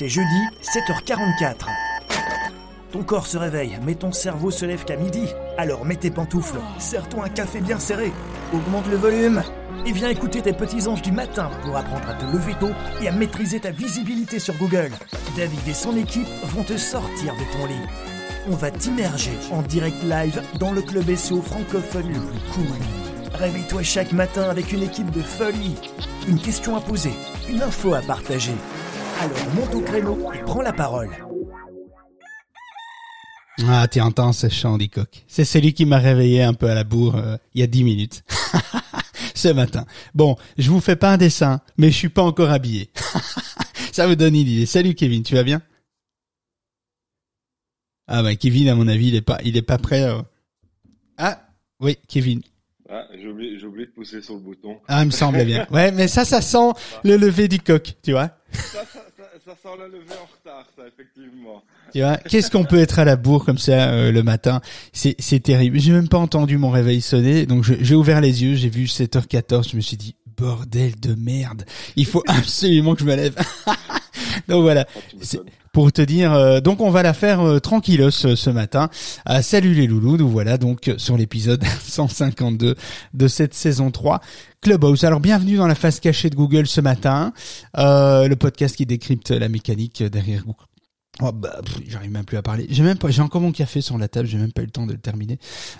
C'est jeudi, 7h44. Ton corps se réveille, mais ton cerveau se lève qu'à midi. Alors mets tes pantoufles, serre-toi un café bien serré, augmente le volume et viens écouter tes petits anges du matin pour apprendre à te lever tôt et à maîtriser ta visibilité sur Google. David et son équipe vont te sortir de ton lit. On va t'immerger en direct live dans le club SEO francophone le plus cool. Réveille-toi chaque matin avec une équipe de folie. Une question à poser, une info à partager. Alors monte au créneau et prends la parole. Ah, tu entends ce chant coq. C'est celui qui m'a réveillé un peu à la bourre euh, il y a dix minutes. ce matin. Bon, je vous fais pas un dessin, mais je suis pas encore habillé. Ça vous donne une idée. Salut Kevin, tu vas bien? Ah bah Kevin, à mon avis, il est pas, il est pas prêt. euh. Ah, oui, Kevin. Ah, j'ai oublié, j'ai oublié de pousser sur le bouton. Ah, il me semblait bien. Ouais, mais ça, ça sent le lever du coq, tu vois. Ça, ça, ça, sent la levée en retard, ça, effectivement. Tu vois, qu'est-ce qu'on peut être à la bourre comme ça euh, le matin? C'est c'est terrible. J'ai même pas entendu mon réveil sonner, donc j'ai ouvert les yeux, j'ai vu 7h14, je me suis dit bordel de merde. Il faut absolument que je me lève. donc voilà. Ah. Pour te dire, euh, donc on va la faire euh, tranquillos euh, ce matin. Salut les loulous, nous voilà donc sur l'épisode 152 de cette saison 3 Clubhouse. Alors bienvenue dans la face cachée de Google ce matin, euh, le podcast qui décrypte la mécanique derrière Google. Oh bah, j'arrive même plus à parler. J'ai même j'ai encore mon café sur la table, j'ai même pas eu le temps de le terminer.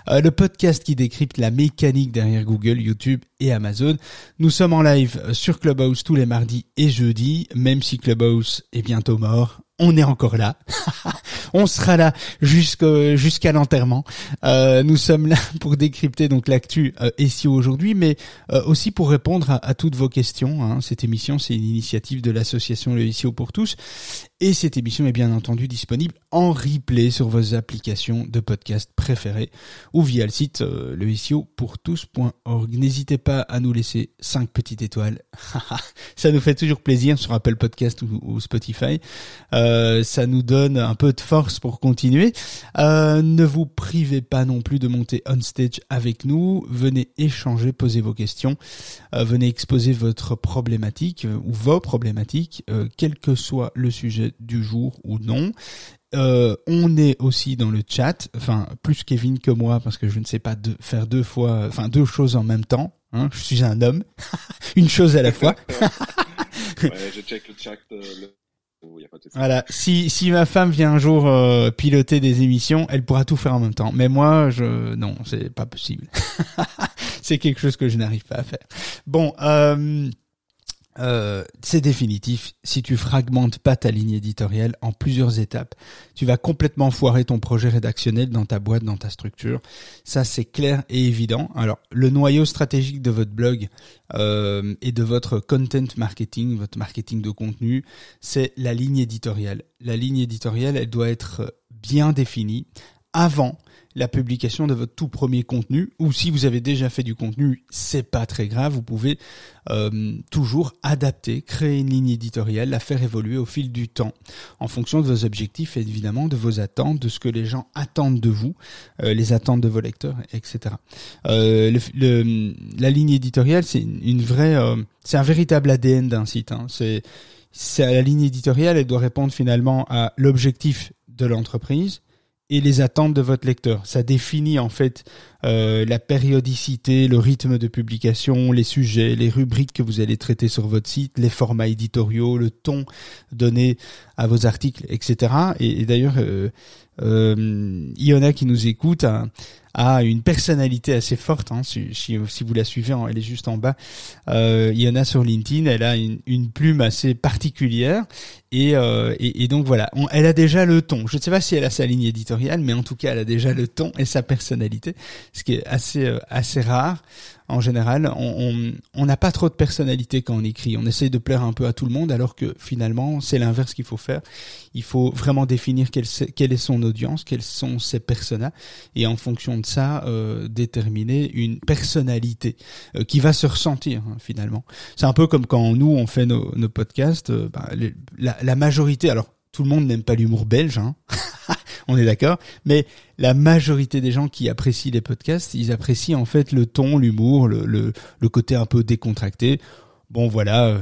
Euh, le podcast qui décrypte la mécanique derrière Google, YouTube et Amazon. Nous sommes en live euh, sur Clubhouse tous les mardis et jeudis, même si Clubhouse est bientôt mort. On est encore là. on sera là jusqu'à l'enterrement. Euh, nous sommes là pour décrypter donc l'actu euh, SEO aujourd'hui, mais euh, aussi pour répondre à, toutes vos questions. hein. Cette émission, c'est une initiative de l'association Le SEO pour tous. Et cette émission est bien entendu disponible en replay sur vos applications de podcast préférées ou via le site euh, le pour tous.org. N'hésitez pas à nous laisser 5 petites étoiles. ça nous fait toujours plaisir sur Apple Podcast ou, Spotify. Ça nous donne un peu de force pour continuer. Euh, ne vous privez pas non plus de monter on stage avec nous. Venez échanger, poser vos questions. Euh, venez exposer votre problématique euh, ou vos problématiques, euh, quel que soit le sujet du jour ou non. Euh, on est aussi dans le chat, enfin plus Kevin que moi parce que je ne sais pas faire deux fois, enfin deux choses en même temps. Hein, je suis un homme, une chose à la fois. Je check le chat, euh. Oh, y a pas de souci. Voilà. Si si ma femme vient un jour euh, piloter des émissions, elle pourra tout faire en même temps. Mais moi, je non, c'est pas possible. c'est quelque chose que je n'arrive pas à faire. Bon, euh, euh, c'est définitif. Si tu fragmentes pas ta ligne éditoriale en plusieurs étapes, tu vas complètement foirer ton projet rédactionnel dans ta boîte, dans ta structure. Ça, c'est clair et évident. Alors, le noyau stratégique de votre blog euh, et de votre content marketing, votre marketing de contenu, c'est la ligne éditoriale. La ligne éditoriale, elle doit être bien définie avant la publication de votre tout premier contenu ou si vous avez déjà fait du contenu, c'est pas très grave, vous pouvez euh, toujours adapter, créer une ligne éditoriale, la faire évoluer au fil du temps en fonction de vos objectifs évidemment de vos attentes, de ce que les gens attendent de vous, euh, les attentes de vos lecteurs, etc. Euh, le- le- la ligne éditoriale, c'est une, vraie, euh, c'est un véritable ADN d'un site. hein. C'est, c'est la ligne éditoriale, elle doit répondre finalement à l'objectif de l'entreprise et les attentes de votre lecteur. Ça définit en fait euh, la périodicité, le rythme de publication, les sujets, les rubriques que vous allez traiter sur votre site, les formats éditoriaux, le ton donné à vos articles, etc. Et, d'ailleurs, euh, euh, Iona qui nous écoute a, a une personnalité assez forte. Hein, si, vous la suivez, elle est juste en bas. Euh, Iona sur LinkedIn, elle a une, plume assez particulière. Et, euh, et, donc voilà, elle a déjà le ton. Je ne sais pas si elle a sa ligne éditoriale, mais en tout cas, elle a déjà le ton et sa personnalité, ce qui est assez euh, assez rare. En général, on on- on n'a pas trop de personnalité quand on écrit. On essaye de plaire un peu à tout le monde, alors que finalement, c'est l'inverse qu'il faut faire. Il faut vraiment définir quelle, quelle est son audience, quels sont ses personas, et en fonction de ça, euh, déterminer une personnalité euh, qui va se ressentir hein, finalement. C'est un peu comme quand nous on fait nos, nos podcasts. euh, bah, la, la majorité, alors tout le monde n'aime pas l'humour belge, hein, on est d'accord, mais la majorité des gens qui apprécient les podcasts, ils apprécient en fait le ton, l'humour, le, le, le côté un peu décontracté. bon voilà, euh,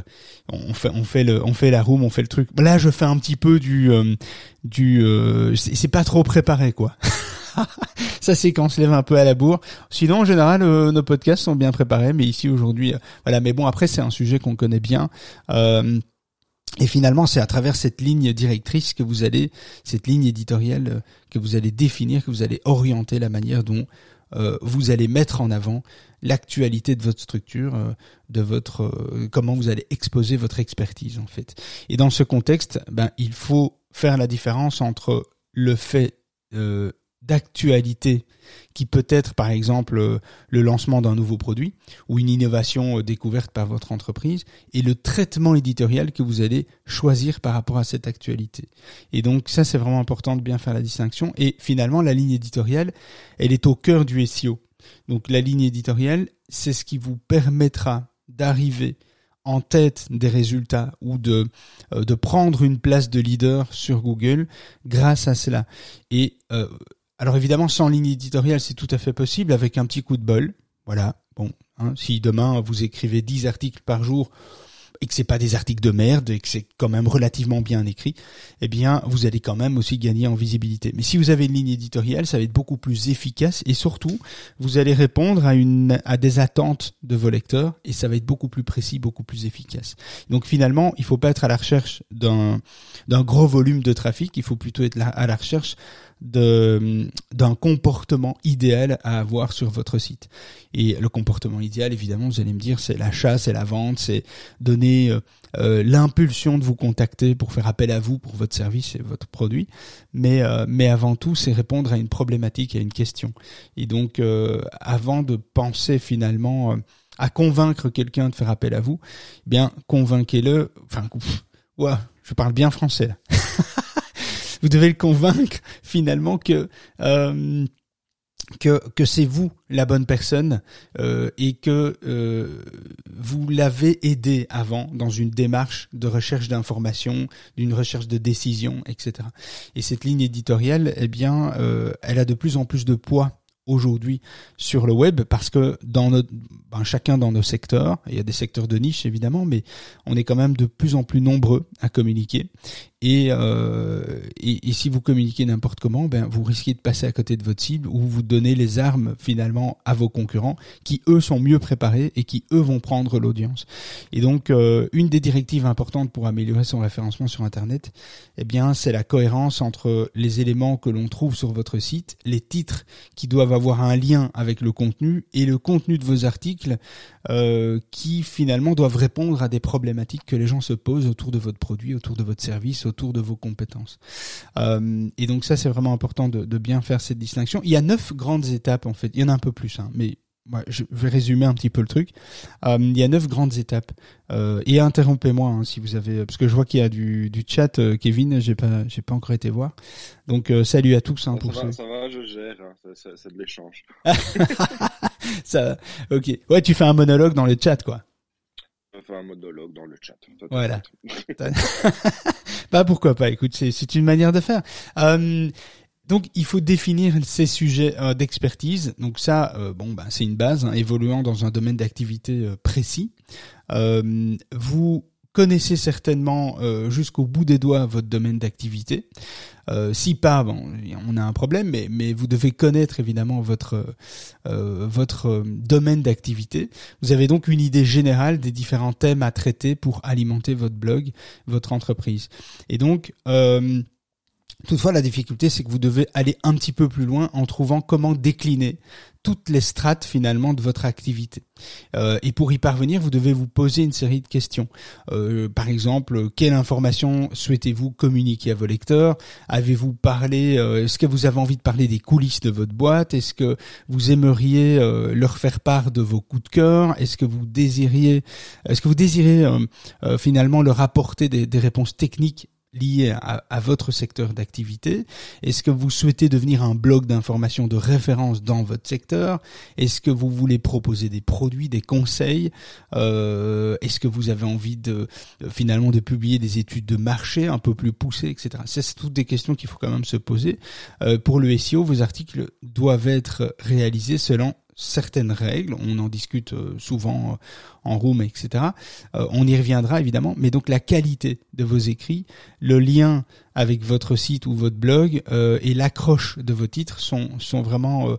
on fait on fait le on fait la room, on fait le truc. Là, je fais un petit peu du euh, du euh, c'est pas trop préparé quoi. ça c'est quand on se lève un peu à la bourre. Sinon en général nos podcasts sont bien préparés, mais ici aujourd'hui voilà. Mais bon après c'est un sujet qu'on connaît bien. Et finalement, c'est à travers cette ligne directrice que vous allez, cette ligne éditoriale que vous allez définir, que vous allez orienter la manière dont vous allez mettre en avant l'actualité de votre structure, euh, de votre euh, comment vous allez exposer votre expertise en fait. Et dans ce contexte, ben il faut faire la différence entre le fait euh, d'actualité qui peut être par exemple le lancement d'un nouveau produit ou une innovation découverte par votre entreprise et le traitement éditorial que vous allez choisir par rapport à cette actualité. Et donc ça c'est vraiment important de bien faire la distinction et finalement la ligne éditoriale elle est au cœur du SEO. Donc la ligne éditoriale, c'est ce qui vous permettra d'arriver en tête des résultats ou de, euh, de prendre une place de leader sur Google grâce à cela. Et euh, alors évidemment, sans ligne éditoriale, c'est tout à fait possible avec un petit coup de bol. Voilà. Bon, hein, si demain vous écrivez 10 articles par jour, et que c'est pas des articles de merde et que c'est quand même relativement bien écrit, eh bien, vous allez quand même aussi gagner en visibilité. Mais si vous avez une ligne éditoriale, ça va être beaucoup plus efficace et surtout, vous allez répondre à une, à des attentes de vos lecteurs et ça va être beaucoup plus précis, beaucoup plus efficace. Donc finalement, il faut pas être à la recherche d'un, d'un gros volume de trafic, il faut plutôt être à la recherche d'un comportement idéal à avoir sur votre site. Et le comportement idéal, évidemment, vous allez me dire, c'est l'achat, c'est la vente, c'est donner euh, euh, l'impulsion de vous contacter pour faire appel à vous pour votre service et votre produit. Mais euh, mais avant tout, c'est répondre à une problématique, à une question. Et donc, avant de penser finalement à convaincre quelqu'un de faire appel à vous, eh bien convainquez-le. Enfin, ouais, je parle bien français. vous devez le convaincre finalement que euh, que, que c'est vous la bonne personne euh, et que euh, vous l'avez aidé avant dans une démarche de recherche d'information, d'une recherche de décision, etc. Et cette ligne éditoriale, eh bien, elle a de plus en plus de poids aujourd'hui sur le web parce que dans ben, chacun dans nos secteurs, il y a des secteurs de niche évidemment, mais on est quand même de plus en plus nombreux à communiquer. Et, euh, et, si vous communiquez n'importe comment, ben vous risquez de passer à côté de votre cible ou vous donnez les armes finalement à vos concurrents qui eux sont mieux préparés et qui eux vont prendre l'audience. Et donc euh, une des directives importantes pour améliorer son référencement sur Internet, eh bien c'est la cohérence entre les éléments que l'on trouve sur votre site, les titres qui doivent avoir un lien avec le contenu et le contenu de vos articles euh, qui finalement doivent répondre à des problématiques que les gens se posent autour de votre produit, autour de votre service autour de vos compétences. Euh, et donc ça, c'est vraiment important de, de, bien faire cette distinction. Il y a neuf grandes étapes en fait. Il y en a un peu plus, hein, mais je vais résumer un petit peu le truc. Euh, il y a neuf grandes étapes. Euh, et interrompez-moi hein, si vous avez, parce que je vois qu'il y a du, du chat. Euh, Kevin, j'ai pas, j'ai pas encore été voir. Donc salut à tous hein, ça pour va, ceux. Ça va, je gère. Hein, c'est de l'échange. ça, ok. Ouais, tu fais un monologue dans le chat, quoi. Je fais un monologue dans le chat. Voilà. bah pourquoi pas. Écoute, c'est c'est une manière de faire. Donc il faut définir ces sujets euh, d'expertise. Donc ça, euh, bon, bah, c'est une base, hein, évoluant dans un domaine d'activité euh, précis. Euh, vous connaissez certainement jusqu'au bout des doigts votre domaine d'activité. si pas, bon, on a un problème, mais, mais vous devez connaître évidemment votre votre domaine d'activité. Vous avez donc une idée générale des différents thèmes à traiter pour alimenter votre blog, votre entreprise. Et donc Toutefois, la difficulté, c'est que vous devez aller un petit peu plus loin en trouvant comment décliner toutes les strates finalement de votre activité. Euh, et pour y parvenir, vous devez vous poser une série de questions. Euh, par exemple, quelle information souhaitez-vous communiquer à vos lecteurs? Avez-vous parlé euh, Est-ce que vous avez envie de parler des coulisses de votre boîte? Est-ce que vous aimeriez euh, leur faire part de vos coups de cœur? Est-ce que vous désiriez Est-ce que vous désirez euh, finalement leur apporter des réponses techniques lié à, à, votre secteur d'activité Est-ce que vous souhaitez devenir un blog d'information de référence dans votre secteur? Est-ce que vous voulez proposer des produits, des conseils? Euh, Est-ce que vous avez envie de, finalement de publier des études de marché un peu plus poussées, etc. C'est toutes des questions qu'il faut quand même se poser. Euh, pour le SEO, vos articles doivent être réalisés selon certaines règles, on en discute euh, souvent euh, en room, etc. Euh, on y reviendra évidemment, mais donc la qualité de vos écrits, le lien avec votre site ou votre blog et l'accroche de vos titres sont, sont vraiment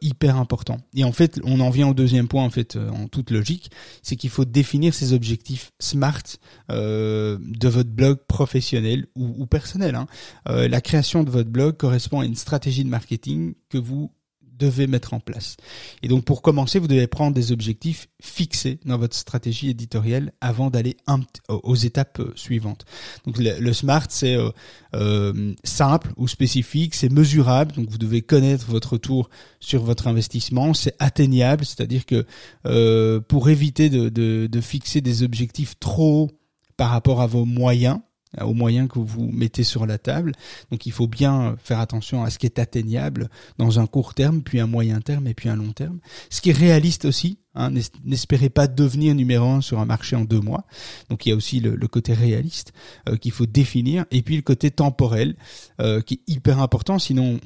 hyper importants. Et en fait, on en vient au deuxième point, en fait, en toute logique, c'est qu'il faut définir ces objectifs SMART de votre blog professionnel ou, ou personnel. Hein. la création de votre blog correspond à une stratégie de marketing que vous devez mettre en place. Et donc pour commencer, vous devez prendre des objectifs fixés dans votre stratégie éditoriale avant d'aller aux étapes euh, suivantes. Donc le, SMART, c'est euh, euh, simple ou spécifique, c'est mesurable, donc vous devez connaître votre retour sur votre investissement, c'est atteignable, c'est-à-dire que pour éviter de, de, de fixer des objectifs trop hauts par rapport à vos moyens, euh, aux moyens que vous mettez sur la table. Donc il faut bien faire attention à ce qui est atteignable dans un court terme, puis un moyen terme et puis un long terme. Ce qui est réaliste aussi. Hein, N'espérez pas devenir numéro un sur un marché en deux mois. Donc il y a aussi le, côté réaliste euh, qu'il faut définir, et puis le côté temporel euh, qui est hyper important. Sinon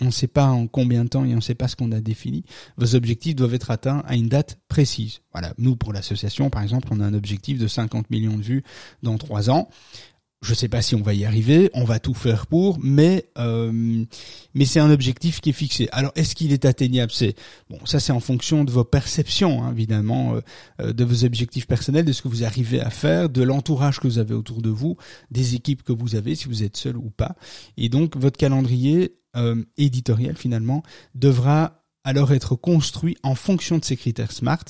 on ne sait pas en combien de temps et on ne sait pas ce qu'on a défini. Vos objectifs doivent être atteints à une date précise. Voilà, nous pour l'association par exemple, on a un objectif de 50 millions de vues dans trois ans je sais pas si on va y arriver, on va tout faire pour, mais euh, mais c'est un objectif qui est fixé. Alors est-ce qu'il est atteignable? C'est bon, ça c'est en fonction de vos perceptions, hein, évidemment, euh, euh, de vos objectifs personnels, de ce que vous arrivez à faire, de l'entourage que vous avez autour de vous, des équipes que vous avez, si vous êtes seul ou pas. Et donc votre calendrier éditorial finalement devra alors être construit en fonction de ces critères SMART.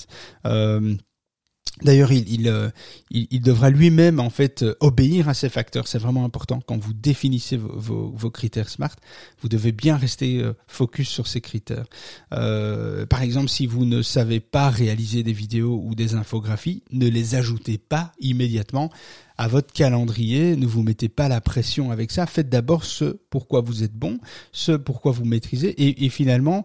D'ailleurs, il, euh, il, devra lui-même en fait euh, obéir à ces facteurs. C'est vraiment important quand vous définissez vos, critères SMART. Vous devez bien rester euh, focus sur ces critères. Par exemple, si vous ne savez pas réaliser des vidéos ou des infographies, ne les ajoutez pas immédiatement à votre calendrier. Ne vous mettez pas la pression avec ça. Faites d'abord ce pourquoi vous êtes bon, ce pourquoi vous maîtrisez, et finalement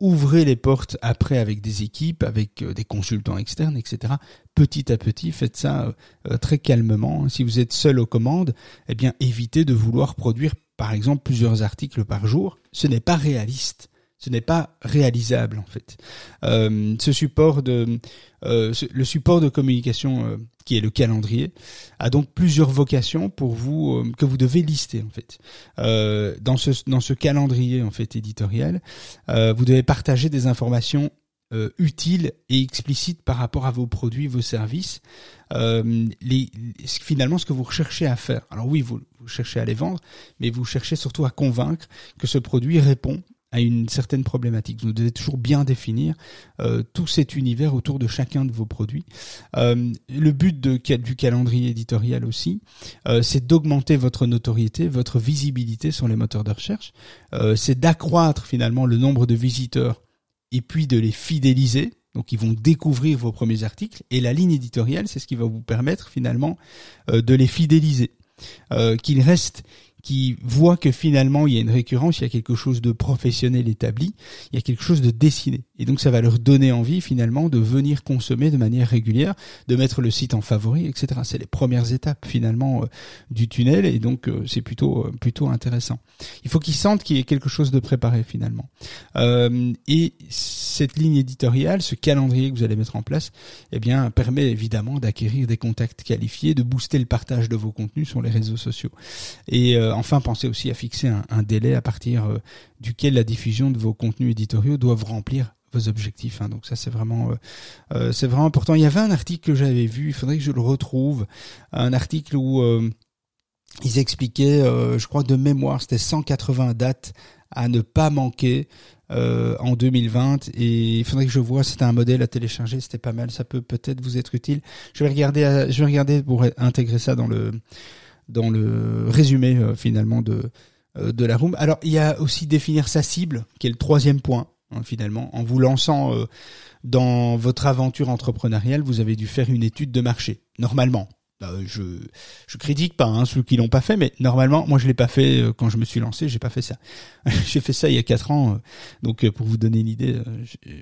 ouvrez les portes après avec des équipes, avec euh, des consultants externes, etc. Petit à petit, faites ça euh, euh, très calmement. Si vous êtes seul aux commandes, eh bien évitez de vouloir produire par exemple plusieurs articles par jour. Ce n'est pas réaliste ce n'est pas réalisable en fait. Euh, ce support de euh, le support de communication euh, qui est le calendrier a donc plusieurs vocations pour vous que vous devez lister en fait. dans ce calendrier en fait éditorial, vous devez partager des informations utiles et explicites par rapport à vos produits, vos services, finalement ce que vous recherchez à faire. Alors oui, vous cherchez à les vendre, mais vous cherchez surtout à convaincre que ce produit répond à une certaine problématique. Vous devez toujours bien définir euh, tout cet univers autour de chacun de vos produits. Euh, le but du calendrier éditorial aussi, euh, c'est d'augmenter votre notoriété, votre visibilité sur les moteurs de recherche. c'est d'accroître finalement le nombre de visiteurs et puis de les fidéliser. Donc ils vont découvrir vos premiers articles et la ligne éditoriale, c'est ce qui va vous permettre finalement de les fidéliser. qu'ils restent qui voient que finalement il y a une récurrence, il y a quelque chose de professionnel établi, il y a quelque chose de dessiné. Et donc ça va leur donner envie finalement de venir consommer de manière régulière, de mettre le site en favori, etc. C'est les premières étapes finalement euh, du tunnel et donc euh, c'est plutôt euh, plutôt intéressant. Il faut qu'ils sentent qu'il y ait quelque chose de préparé finalement. et cette ligne éditoriale, ce calendrier que vous allez mettre en place, eh bien permet évidemment d'acquérir des contacts qualifiés, de booster le partage de vos contenus sur les réseaux sociaux. Et enfin, pensez aussi à fixer un, délai à partir euh, duquel la diffusion de vos contenus éditoriaux doivent remplir vos objectifs. Hein. Donc ça c'est vraiment euh, euh, c'est vraiment important. Il y avait un article que j'avais vu, il faudrait que je le retrouve, un article où ils expliquaient, je crois de mémoire, c'était 180 dates à ne pas manquer en 2020 et il faudrait que je vois c'était un modèle à télécharger c'était pas mal ça peut peut-être vous être utile je vais regarder pour intégrer ça dans le dans le résumé euh, finalement de euh, de la room. Alors il y a aussi définir sa cible, qui est le troisième point hein, finalement. En vous lançant euh, dans votre aventure entrepreneuriale, vous avez dû faire une étude de marché. Normalement, bah, je je critique pas hein, ceux qui l'ont pas fait, mais normalement, moi je l'ai pas fait euh, quand je me suis lancé, j'ai pas fait ça. j'ai fait ça il y a quatre ans, euh, donc euh, pour vous donner une idée,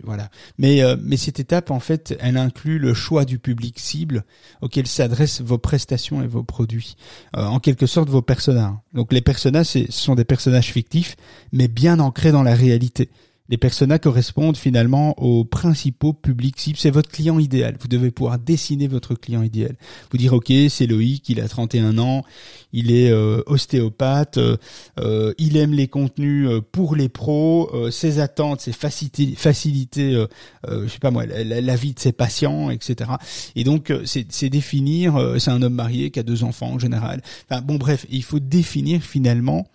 voilà. Mais mais cette étape en fait, elle inclut le choix du public cible auquel s'adressent vos prestations et vos produits, en quelque sorte vos personnages. Donc les personnages, ce sont des personnages fictifs, mais bien ancrés dans la réalité. Les personas correspondent finalement aux principaux publics cibles. C'est votre client idéal. Vous devez pouvoir dessiner votre client idéal. Vous dire, OK, c'est Loïc, il a 31 ans, il est euh, ostéopathe, euh, euh, il aime les contenus pour les pros, ses attentes, ses facilités, faciliter je sais pas moi, la, vie de ses patients, etc. Et donc, c'est définir, c'est un homme marié qui a deux enfants en général. Enfin, bon, bref, il faut définir finalement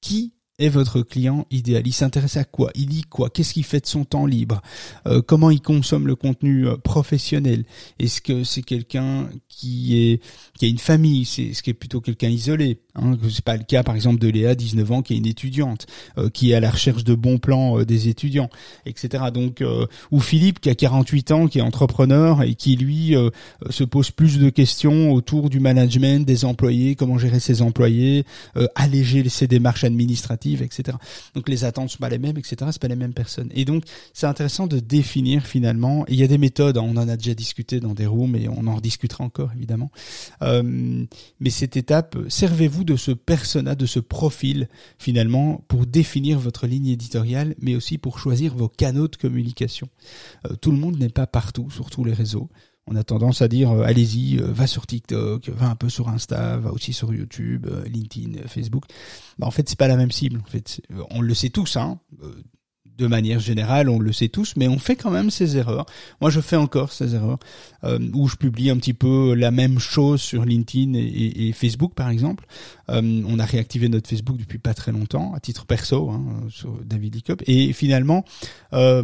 qui est votre client idéal? Il s'intéresse à quoi? Il lit quoi? Qu'est-ce qu'il fait de son temps libre? Euh, Comment il consomme le contenu euh, professionnel? Est-ce que c'est quelqu'un qui est qui a une famille? C'est ce qui est plutôt quelqu'un isolé hein? C'est pas le cas, par exemple, de Léa, 19 ans, qui est une étudiante, euh, qui est à la recherche de bons plans des étudiants, etc. Donc, ou Philippe, qui a 48 ans, qui est entrepreneur et qui lui se pose plus de questions autour du management des employés, comment gérer ses employés, alléger ses démarches administratives etc. Donc les attentes sont pas les mêmes, etc. C'est pas les mêmes personnes. Et donc c'est intéressant de définir finalement. il y a des méthodes. Hein, on en a déjà discuté dans des rooms et on en rediscutera encore évidemment. Euh, mais cette étape, servez-vous de ce persona, de ce profil finalement pour définir votre ligne éditoriale, mais aussi pour choisir vos canaux de communication. Euh, tout le monde n'est pas partout sur tous les réseaux on a tendance à dire euh, allez-y, euh, va sur TikTok, va un peu sur Insta, va aussi sur YouTube, euh, LinkedIn, Facebook. Bah, en fait, c'est pas la même cible. En fait, on le sait tous, hein de manière générale, on le sait tous, mais on fait quand même ces erreurs. Moi, je fais encore ces erreurs euh, où je publie un petit peu la même chose sur LinkedIn et, Facebook, par exemple. Euh, on a réactivé notre Facebook depuis pas très longtemps, à titre perso, hein, sur David Licop, et finalement, euh,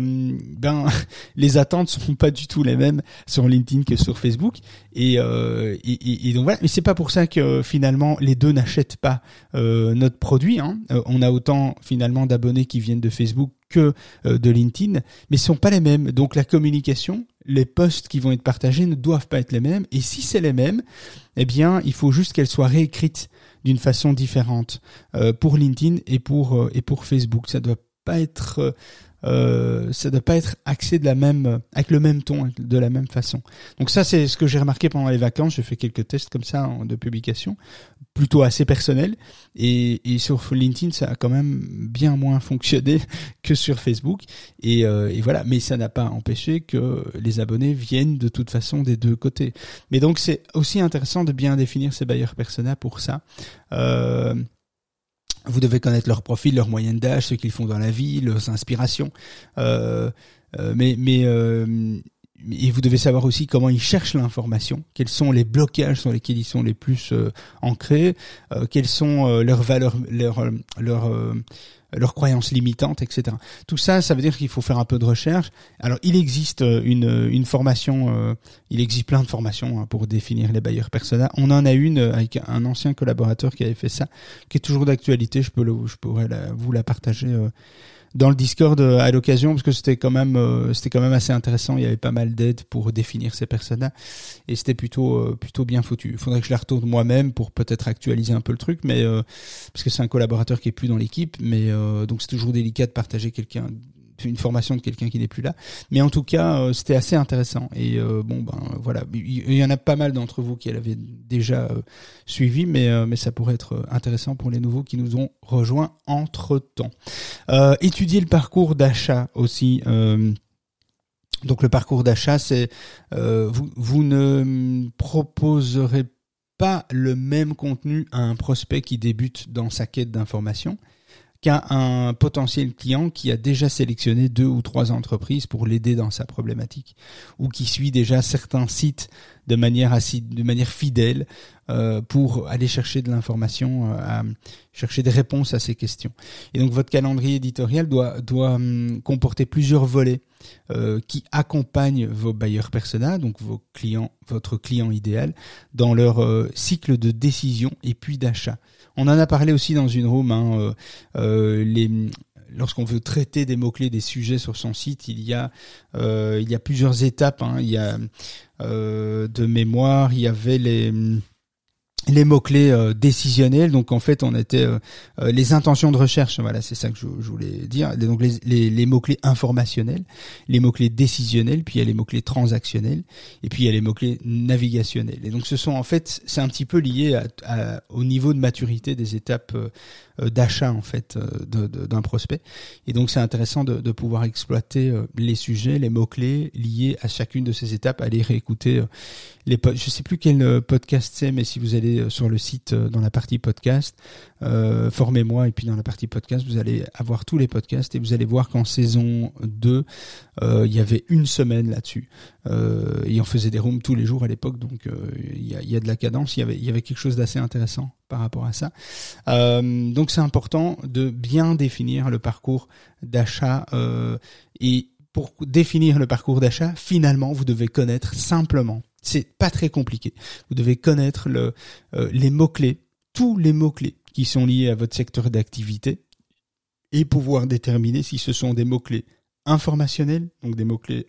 ben, les attentes sont pas du tout les mêmes sur LinkedIn que sur Facebook, et, et, et donc voilà. Mais c'est pas pour ça que finalement les deux n'achètent pas notre produit. Hein. on a autant finalement d'abonnés qui viennent de Facebook que euh, de LinkedIn, mais sont pas les mêmes. Donc la communication, les posts qui vont être partagés ne doivent pas être les mêmes. Et si c'est les mêmes, eh bien, il faut juste qu'elles soient réécrites d'une façon différente euh, pour LinkedIn et pour euh, et pour Facebook. Ça doit pas être euh, ça ne doit pas être axé de la même avec le même ton de la même façon. Donc ça c'est ce que j'ai remarqué pendant les vacances. J'ai fait quelques tests comme ça de publication plutôt assez personnel. Et, et, sur LinkedIn ça a quand même bien moins fonctionné que sur Facebook. Et, euh, et voilà. Mais ça n'a pas empêché que les abonnés viennent de toute façon des deux côtés. Mais donc c'est aussi intéressant de bien définir ces bailleurs persona pour ça. Euh, vous devez connaître leur profil, leur moyenne d'âge, ce qu'ils font dans la vie, leurs inspirations. Euh, euh, mais mais euh, et vous devez savoir aussi comment ils cherchent l'information, quels sont les blocages sur lesquels ils sont les plus ancrés, quelles sont leurs valeurs, leurs leurs leurs croyances limitantes, etc. Tout ça, ça veut dire qu'il faut faire un peu de recherche. Alors, il existe euh, une, euh, une formation, euh, il existe plein de formations hein, pour définir les bailleurs persona. On en a une avec un ancien collaborateur qui avait fait ça, qui est toujours d'actualité. Je peux je pourrais vous la partager dans le Discord euh, à l'occasion parce que c'était quand même euh, c'était quand même assez intéressant. Il y avait pas mal d'aides pour définir ces personnages et c'était plutôt euh, plutôt bien foutu. Il faudrait que je la retourne moi-même pour peut-être actualiser un peu le truc, mais parce que c'est un collaborateur qui est plus dans l'équipe, mais donc c'est toujours délicat de partager quelqu'un une formation de quelqu'un qui n'est plus là. Mais en tout cas, euh, c'était assez intéressant. Et euh, bon, ben voilà, il y en a pas mal d'entre vous qui l'avaient déjà euh, suivi, mais mais ça pourrait être intéressant pour les nouveaux qui nous ont rejoints entre temps. étudier le parcours d'achat aussi. donc le parcours d'achat, c'est vous, vous ne proposerez pas le même contenu à un prospect qui débute dans sa quête d'information qu'à un potentiel client qui a déjà sélectionné deux ou trois entreprises pour l'aider dans sa problématique ou qui suit déjà certains sites de manière fidèle euh, pour aller chercher de l'information, euh, chercher des réponses à ces questions. Et donc votre calendrier éditorial doit hum, comporter plusieurs volets euh, qui accompagnent vos bailleurs persona, donc vos clients, votre client idéal, dans leur cycle de décision et puis d'achat. On en a parlé aussi dans une room. Hein, euh, euh, lorsqu'on veut traiter des mots clés, des sujets sur son site, il y a euh, plusieurs étapes. Hein. Il y a de mémoire, il y avait les les mots-clés euh, décisionnels. Donc en fait, on était euh, euh, les intentions de recherche. Voilà, c'est ça que je, voulais dire. Donc les, les, mots-clés informationnels, les mots-clés décisionnels, puis il y a les mots-clés transactionnels, et puis il y a les mots-clés navigationnels. Et donc ce sont en fait, c'est un petit peu lié à, au niveau de maturité des étapes d'achat en fait d'un prospect. Et donc c'est intéressant de, de, pouvoir exploiter les sujets, les mots-clés liés à chacune de ces étapes, aller réécouter les je sais plus quel podcast c'est, mais si vous allez euh, sur le site euh, dans la partie podcast, euh, formez-moi et puis dans la partie podcast, vous allez avoir tous les podcasts et vous allez voir qu'en saison 2, il y avait une semaine là-dessus. et on faisait des rooms tous les jours à l'époque, donc il y, a, de la cadence, il y avait quelque chose d'assez intéressant par rapport à ça. donc c'est important de bien définir le parcours d'achat et pour définir le parcours d'achat, finalement, vous devez connaître simplement c'est pas très compliqué. Vous devez connaître euh, les mots-clés, tous les mots-clés qui sont liés à votre secteur d'activité et pouvoir déterminer si ce sont des mots-clés informationnels, donc des mots-clés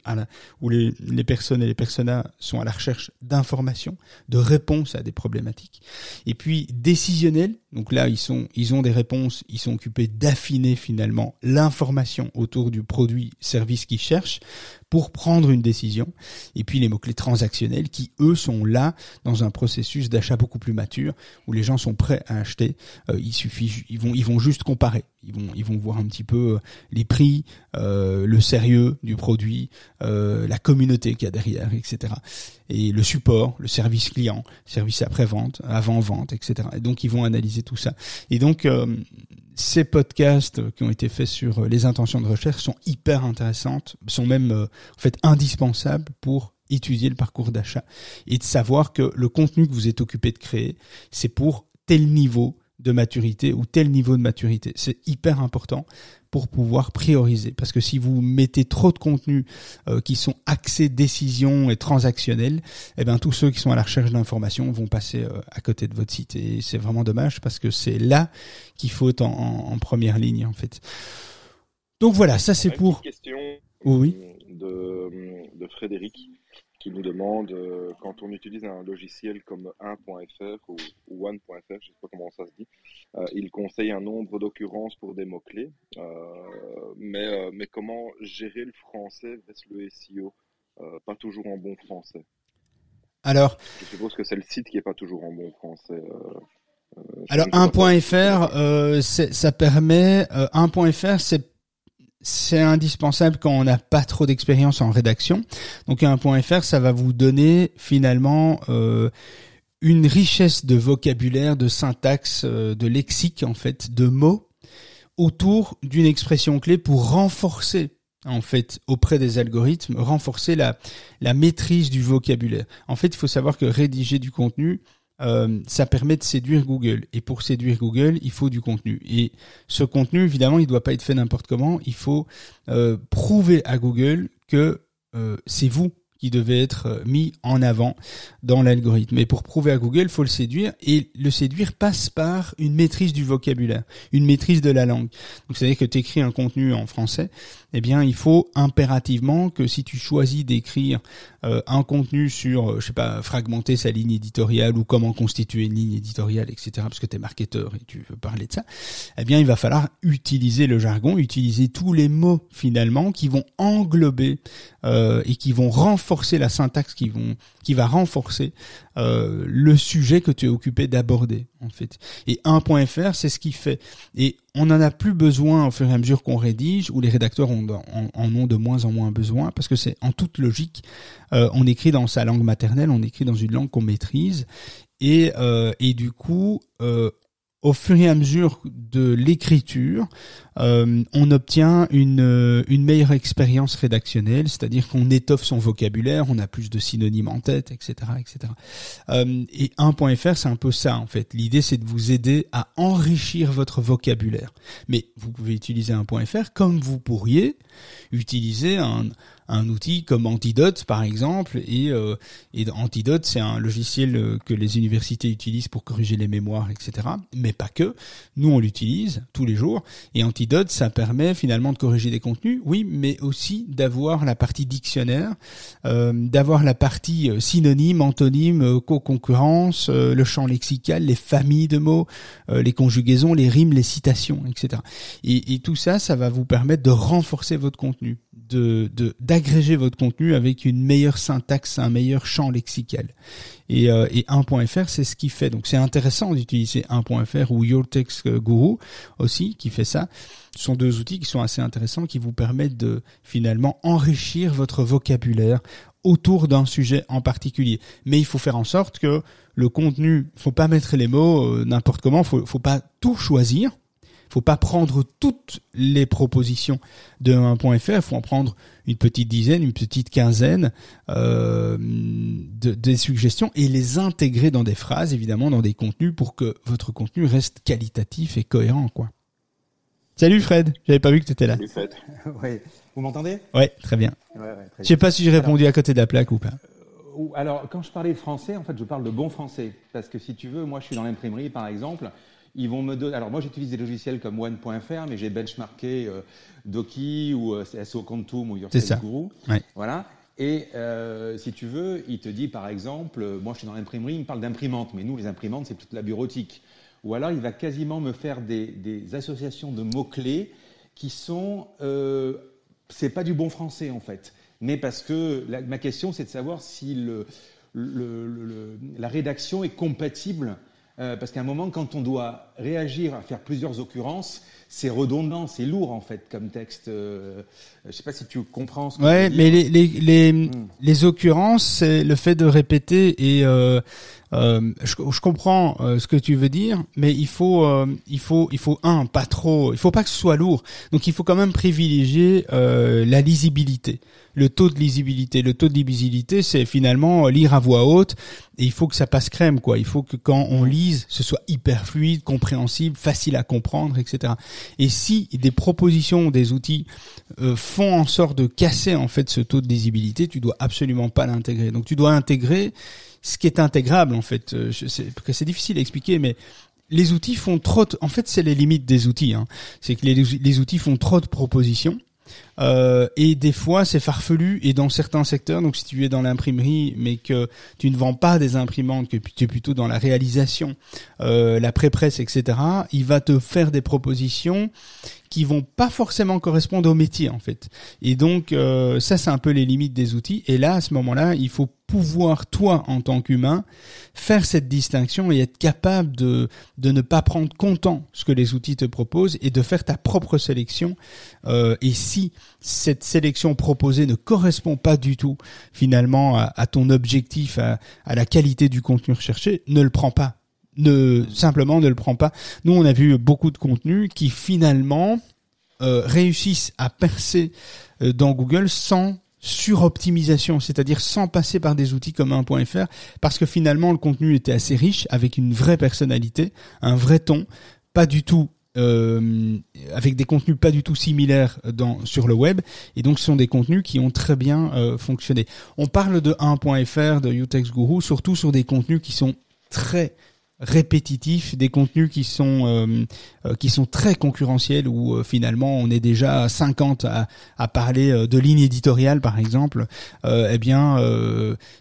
où les, les, personnes et les personas sont à la recherche d'informations, de réponses à des problématiques. Et puis décisionnels, donc là ils sont ils ont des réponses, ils sont occupés d'affiner finalement l'information autour du produit, service qu'ils cherchent pour prendre une décision. Et puis les mots-clés transactionnels qui, eux, sont là dans un processus d'achat beaucoup plus mature où les gens sont prêts à acheter. Euh, il suffit, ils vont, ils vont juste comparer. Ils vont, ils vont voir un petit peu euh, les prix, euh, le sérieux du produit, la communauté qu'il y a derrière, etc. Et le support, le service client, service après-vente, avant-vente, etc. Et donc ils vont analyser tout ça. Et donc ces podcasts qui ont été faits sur les intentions de recherche sont hyper intéressantes, sont même euh, en fait indispensables pour étudier le parcours d'achat et de savoir que le contenu que vous êtes occupé de créer, c'est pour tel niveau de maturité ou tel niveau de maturité. C'est hyper important pour pouvoir prioriser. Parce que si vous mettez trop de contenus euh, qui sont axés décision et transactionnels, eh bien tous ceux qui sont à la recherche d'informations vont passer euh, à côté de votre site. Et c'est vraiment dommage parce que c'est là qu'il faut être en, première ligne en fait. Donc voilà, ça c'est pour. Question oui. de, de Frédéric qui nous demande euh, quand on utilise un logiciel comme 1.fr ou, ou 1.fr, je ne sais pas comment ça se dit, euh, il conseille un nombre d'occurrences pour des mots-clés. Euh, mais, mais comment gérer le français versus le SEO Pas toujours en bon français? Alors, je suppose que c'est le site qui est pas toujours en bon français. alors 1.fr, ça permet 1.fr, c'est c'est indispensable quand on n'a pas trop d'expérience en rédaction. Donc un point .fr, ça va vous donner finalement euh, une richesse de vocabulaire, de syntaxe, euh, de lexique en fait, de mots autour d'une expression clé pour renforcer en fait auprès des algorithmes, renforcer la, la maîtrise du vocabulaire. En fait, il faut savoir que rédiger du contenu, euh, ça permet de séduire Google. Et pour séduire Google, il faut du contenu. Et ce contenu, évidemment, il ne doit pas être fait n'importe comment. Il faut euh, prouver à Google que euh, c'est vous qui devait être mis en avant dans l'algorithme. Et pour prouver à Google, il faut le séduire. Et le séduire passe par une maîtrise du vocabulaire, une maîtrise de la langue. Donc c'est-à-dire que tu écris un contenu en français, eh bien il faut impérativement que si tu choisis d'écrire euh, un contenu sur, euh, je sais pas, fragmenter sa ligne éditoriale ou comment constituer une ligne éditoriale, etc., parce que tu es marketeur et tu veux parler de ça, eh bien il va falloir utiliser le jargon, utiliser tous les mots finalement qui vont englober euh, et qui vont renforcer la syntaxe, qui vont, qui va renforcer euh, le sujet que tu es occupé d'aborder en fait. Et 1.fr, c'est ce qui fait. Et on n'en a plus besoin au fur et à mesure qu'on rédige, ou les rédacteurs en, ont de moins en moins besoin, parce que c'est en toute logique. Euh, on écrit dans sa langue maternelle, on écrit dans une langue qu'on maîtrise, et, euh, et du coup, euh, au fur et à mesure de l'écriture, euh, on obtient une, euh, une meilleure expérience rédactionnelle, c'est-à-dire qu'on étoffe son vocabulaire, on a plus de synonymes en tête, etc., etc. Euh, et 1.fr, c'est un peu ça en fait. L'idée, c'est de vous aider à enrichir votre vocabulaire. Mais vous pouvez utiliser 1.fr comme vous pourriez utiliser un, un outil comme Antidote par exemple et, euh, et Antidote c'est un logiciel euh, que les universités utilisent pour corriger les mémoires etc mais pas que nous on l'utilise tous les jours et Antidote Ça permet finalement de corriger des contenus, oui, mais aussi d'avoir la partie dictionnaire, euh, d'avoir la partie euh, synonyme, antonyme, euh, co-concurrence, le champ lexical, les familles de mots, les conjugaisons, les rimes, les citations, etc. Et, et, tout ça, ça va vous permettre de renforcer votre contenu, de d'agréger votre contenu avec une meilleure syntaxe, un meilleur champ lexical. Et, euh, et 1.fr, c'est ce qui fait. Donc c'est intéressant d'utiliser 1.fr ou Your Text Guru aussi qui fait ça. Ce sont deux outils qui sont assez intéressants, qui vous permettent de finalement enrichir votre vocabulaire autour d'un sujet en particulier. Mais il faut faire en sorte que le contenu, faut pas mettre les mots euh, n'importe comment, faut, faut pas tout choisir faut pas prendre toutes les propositions de 1.fr, il faut en prendre une petite dizaine, une petite quinzaine euh, de, des suggestions et les intégrer dans des phrases, évidemment, dans des contenus pour que votre contenu reste qualitatif et cohérent, quoi. Salut Fred, j'avais pas vu que tu étais là. Salut Fred. oui. Vous m'entendez? Ouais, très bien. Ouais, ouais, Je sais pas si j'ai répondu à côté de la plaque ou pas. Euh, alors, quand je parlais français, en fait, je parle de bon français. Parce que si tu veux, moi, je suis dans l'imprimerie, par exemple. Ils vont me donner. Alors moi, j'utilise des logiciels comme One.fr, mais j'ai benchmarké euh, Doki ou euh, SO Quantum ou Your Guru. Voilà. Et euh, si tu veux, il te dit par exemple, euh, moi je suis dans l'imprimerie, il me parle d'imprimante, mais nous les imprimantes c'est toute la bureautique. Ou alors il va quasiment me faire des, des associations de mots clés qui sont, c'est pas du bon français en fait, mais parce que la, ma question c'est de savoir si le, le, le, la rédaction est compatible parce qu'à un moment, quand on doit réagir à faire plusieurs occurrences, c'est redondant, c'est lourd en fait comme texte. Euh, je ne sais pas si tu comprends ce que ouais, mais les les les, hmm. les occurrences, c'est le fait de répéter et euh, euh, je, je, comprends euh, ce que tu veux dire, mais il faut, il faut, il faut un, pas trop. Il faut pas que ce soit lourd. Donc il faut quand même privilégier la lisibilité, le taux de lisibilité. Le taux de lisibilité, c'est finalement lire à voix haute. Et il faut que ça passe crème, quoi. Il faut que quand on lise, ce soit hyper fluide, compréhensible, facile à comprendre, etc. Et si des propositions, des outils font en sorte de casser en fait ce taux de lisibilité, tu dois absolument pas l'intégrer. Donc tu dois intégrer ce qui est intégrable en fait. Euh, c'est difficile à expliquer, mais les outils font trop. En fait, c'est les limites des outils. Hein. C'est que les outils font trop de propositions euh, et des fois, c'est farfelu. Et dans certains secteurs, donc si tu es dans l'imprimerie, mais que tu ne vends pas des imprimantes, que tu es plutôt dans la réalisation, euh, la pré-presse, etc., il va te faire des propositions qui vont pas forcément correspondre au métier en fait. Et donc euh, ça c'est un peu les limites des outils. Et là à ce moment-là, il faut pouvoir toi en tant qu'humain faire cette distinction et être capable de de ne pas prendre content ce que les outils te proposent et de faire ta propre sélection. Euh, et si cette sélection proposée ne correspond pas du tout finalement à, ton objectif, à, à la qualité du contenu recherché, ne le prends pas ne simplement ne le prends pas. Nous, on a vu beaucoup de contenus qui finalement euh, réussissent à percer euh, dans Google sans suroptimisation, c'est-à-dire sans passer par des outils comme 1.fr, parce que finalement le contenu était assez riche, avec une vraie personnalité, un vrai ton, pas du tout euh, avec des contenus pas du tout similaires dans sur le web et donc ce sont des contenus qui ont très bien euh, fonctionné. On parle de 1.fr, de Utex Guru, surtout sur des contenus qui sont très répétitifs, des contenus qui sont euh, euh, qui sont très concurrentiels où euh, finalement on est déjà à 50 à, à parler de ligne éditoriale par exemple. eh bien,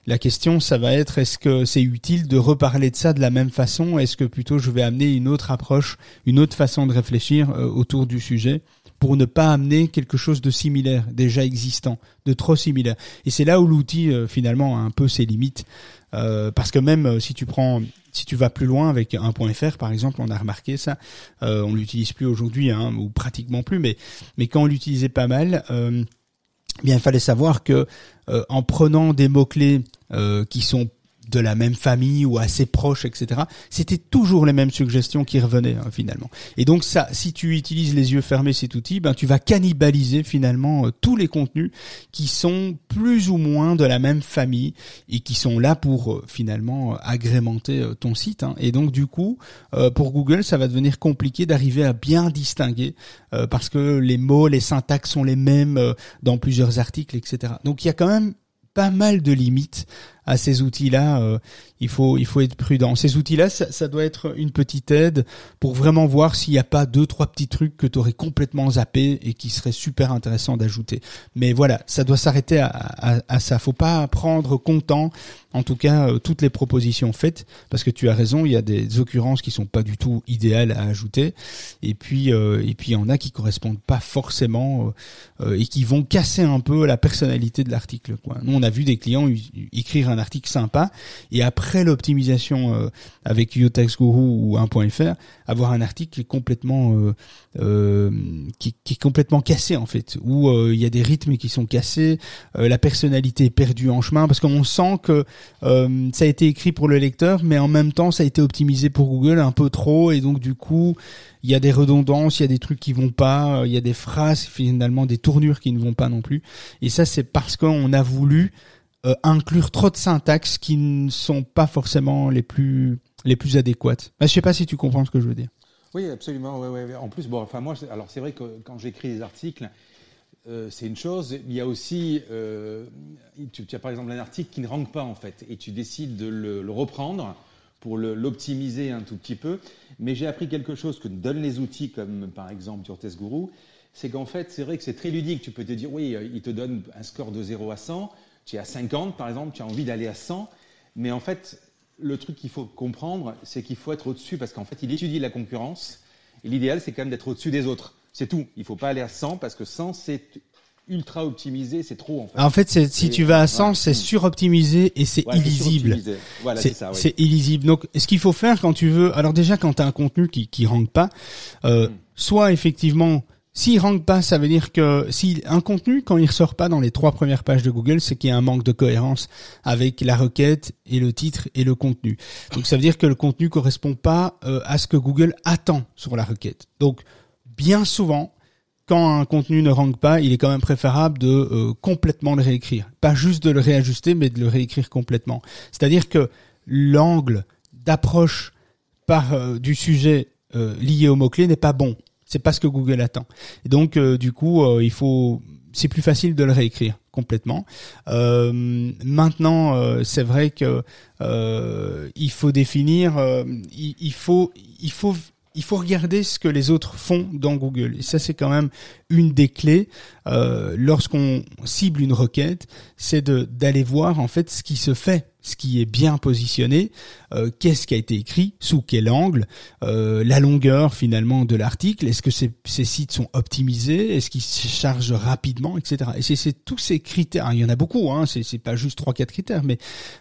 la question ça va être est-ce que c'est utile de reparler de ça de la même façon? Est-ce que plutôt je vais amener une autre approche, une autre façon de réfléchir autour du sujet pour ne pas amener quelque chose de similaire, déjà existant, de trop similaire? Et c'est là où l'outil finalement a un peu ses limites. Euh, parce que même euh, si tu prends, si tu vas plus loin avec un .fr par exemple, on a remarqué ça, euh, on l'utilise plus aujourd'hui hein, ou pratiquement plus, mais mais quand on l'utilisait pas mal, euh, bien il fallait savoir que en prenant des mots clés qui sont de la même famille ou assez proches, etc. C'était toujours les mêmes suggestions qui revenaient hein, finalement. Et donc ça, si tu utilises les yeux fermés cet outil, ben tu vas cannibaliser finalement euh, tous les contenus qui sont plus ou moins de la même famille et qui sont là pour euh, finalement agrémenter euh, ton site. Hein. Et donc du coup, pour Google, ça va devenir compliqué d'arriver à bien distinguer parce que les mots, les syntaxes sont les mêmes dans plusieurs articles, etc. Donc il y a quand même pas mal de limites à ces outils-là, euh, il faut il faut être prudent. Ces outils-là, ça, doit être une petite aide pour vraiment voir s'il n'y a pas deux trois petits trucs que tu aurais complètement zappé et qui seraient super intéressants d'ajouter. Mais voilà, ça doit s'arrêter à, à, à, ça. Faut pas prendre content en tout cas euh, toutes les propositions faites parce que tu as raison il y a des occurrences qui sont pas du tout idéales à ajouter et puis euh, et puis il y en a qui correspondent pas forcément et qui vont casser un peu la personnalité de l'article nous on a vu des clients écrire un article sympa. Et après l'optimisation avec Yotex Guru ou 1.fr avoir un article qui est complètement qui, qui, est complètement cassé en fait. Où il y a des rythmes qui sont cassés la personnalité est perdue en chemin parce qu'on sent que euh, ça a été écrit pour le lecteur, mais en même temps, ça a été optimisé pour Google un peu trop, et donc du coup, il y a des redondances, il y a des trucs qui vont pas, il y a des phrases finalement des tournures qui ne vont pas non plus. Et ça, c'est parce qu'on a voulu euh, inclure trop de syntaxes qui ne sont pas forcément les plus les plus adéquates. Bah, je sais pas si tu comprends ce que je veux dire. Oui, absolument. En plus, bon, enfin moi, alors c'est vrai que quand j'écris des articles, euh, c'est une chose. Il y a aussi, euh, tu, as par exemple un article qui ne rank pas en fait, et tu décides de le, reprendre pour l'optimiser un tout petit peu. Mais j'ai appris quelque chose que donnent les outils comme par exemple Test Guru, c'est qu'en fait, c'est vrai que c'est très ludique. Tu peux te dire, oui, euh, il te donne un score de 0 à 100, tu es à 50 par exemple, tu as envie d'aller à 100, mais en fait, le truc qu'il faut comprendre, c'est qu'il faut être au-dessus parce qu'en fait, il étudie la concurrence. Et l'idéal, c'est quand même d'être au-dessus des autres. C'est tout. Il faut pas aller à 100 parce que 100, c'est ultra optimisé, c'est trop en fait. En fait, si tu vas à 100, c'est suroptimisé et c'est illisible. C'est illisible. Donc, ce qu'il faut faire quand tu veux, alors déjà quand tu as un contenu qui qui rank pas, euh, hmm. soit effectivement s'il rank pas, ça veut dire que si un contenu quand il ressort pas dans les trois premières pages de Google, c'est qu'il y a un manque de cohérence avec la requête et le titre et le contenu. Donc ça veut dire que le contenu correspond pas euh, à ce que Google attend sur la requête. Donc bien souvent, quand un contenu ne rank pas, il est quand même préférable de euh, complètement le réécrire. Pas juste de le réajuster, mais de le réécrire complètement. C'est-à-dire que l'angle d'approche par euh, du sujet lié au mot-clé n'est pas bon. C'est pas ce que Google attend. Et donc, du coup, il faut, c'est plus facile de le réécrire complètement. maintenant, c'est vrai que il faut définir, il, faut, il faut il faut regarder ce que les autres font dans Google. Et ça, c'est quand même une des clés euh, lorsqu'on cible une requête, c'est d'aller voir en fait ce qui se fait ce qui est bien positionné, euh, qu'est-ce qui a été écrit, sous quel angle, euh, la longueur finalement de l'article, est-ce que ces, sites sont optimisés, est-ce qu'ils se chargent rapidement, etc. Et c'est tous ces critères, il y en a beaucoup, hein, c'est pas juste trois quatre critères, mais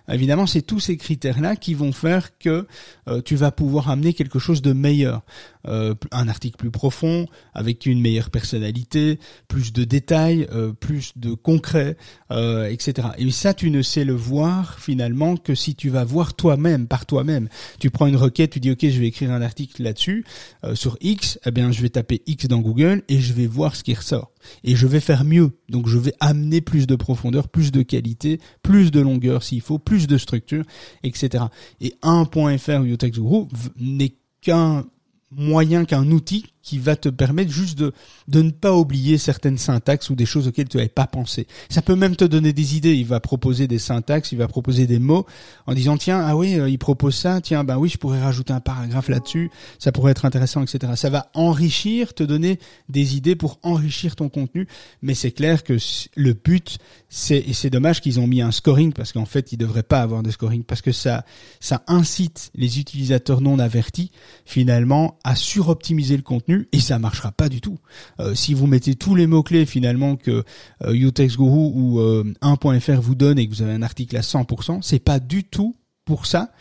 évidemment c'est tous ces critères-là qui vont faire que euh, tu vas pouvoir amener quelque chose de meilleur, un article plus profond, avec une meilleure personnalité, plus de détails, plus de concret, etc. Et ça tu ne sais le voir finalement que si tu vas voir toi-même, par toi-même. Tu prends une requête, tu dis ok, je vais écrire un article là-dessus euh, sur X, eh bien je vais taper X dans Google et je vais voir ce qui ressort. Et je vais faire mieux. Donc je vais amener plus de profondeur, plus de qualité, plus de longueur s'il faut, plus de structure, etc. Et 1.fr ou Yotex Group n'est qu'un moyen, qu'un outil qui va te permettre juste de, de ne pas oublier certaines syntaxes ou des choses auxquelles tu n'avais pas pensé. Ça peut même te donner des idées. Il va proposer des syntaxes, il va proposer des mots en disant tiens ah oui euh, il propose ça, tiens ben oui je pourrais rajouter un paragraphe là-dessus, ça pourrait être intéressant etc. Ça va enrichir, te donner des idées pour enrichir ton contenu. Mais c'est clair que le but c'est et c'est dommage qu'ils ont mis un scoring parce qu'en fait ils devraient pas avoir de scoring parce que ça ça incite les utilisateurs non avertis finalement à suroptimiser le contenu et ça marchera pas du tout. Euh, si vous mettez tous les mots clés finalement que euh, ou 1.fr euh, vous donne et que vous avez un article à 100%, c'est pas du tout pour ça.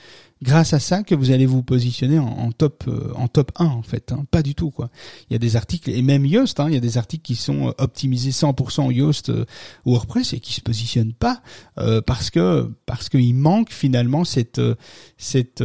Grâce à ça que vous allez vous positionner en, top euh, en top 1 en fait, hein. pas du tout quoi. Il y a des articles et même Yoast, hein, il y a des articles qui sont optimisés 100% Yoast ou WordPress et qui se positionnent pas parce que parce qu'il manque finalement cette cette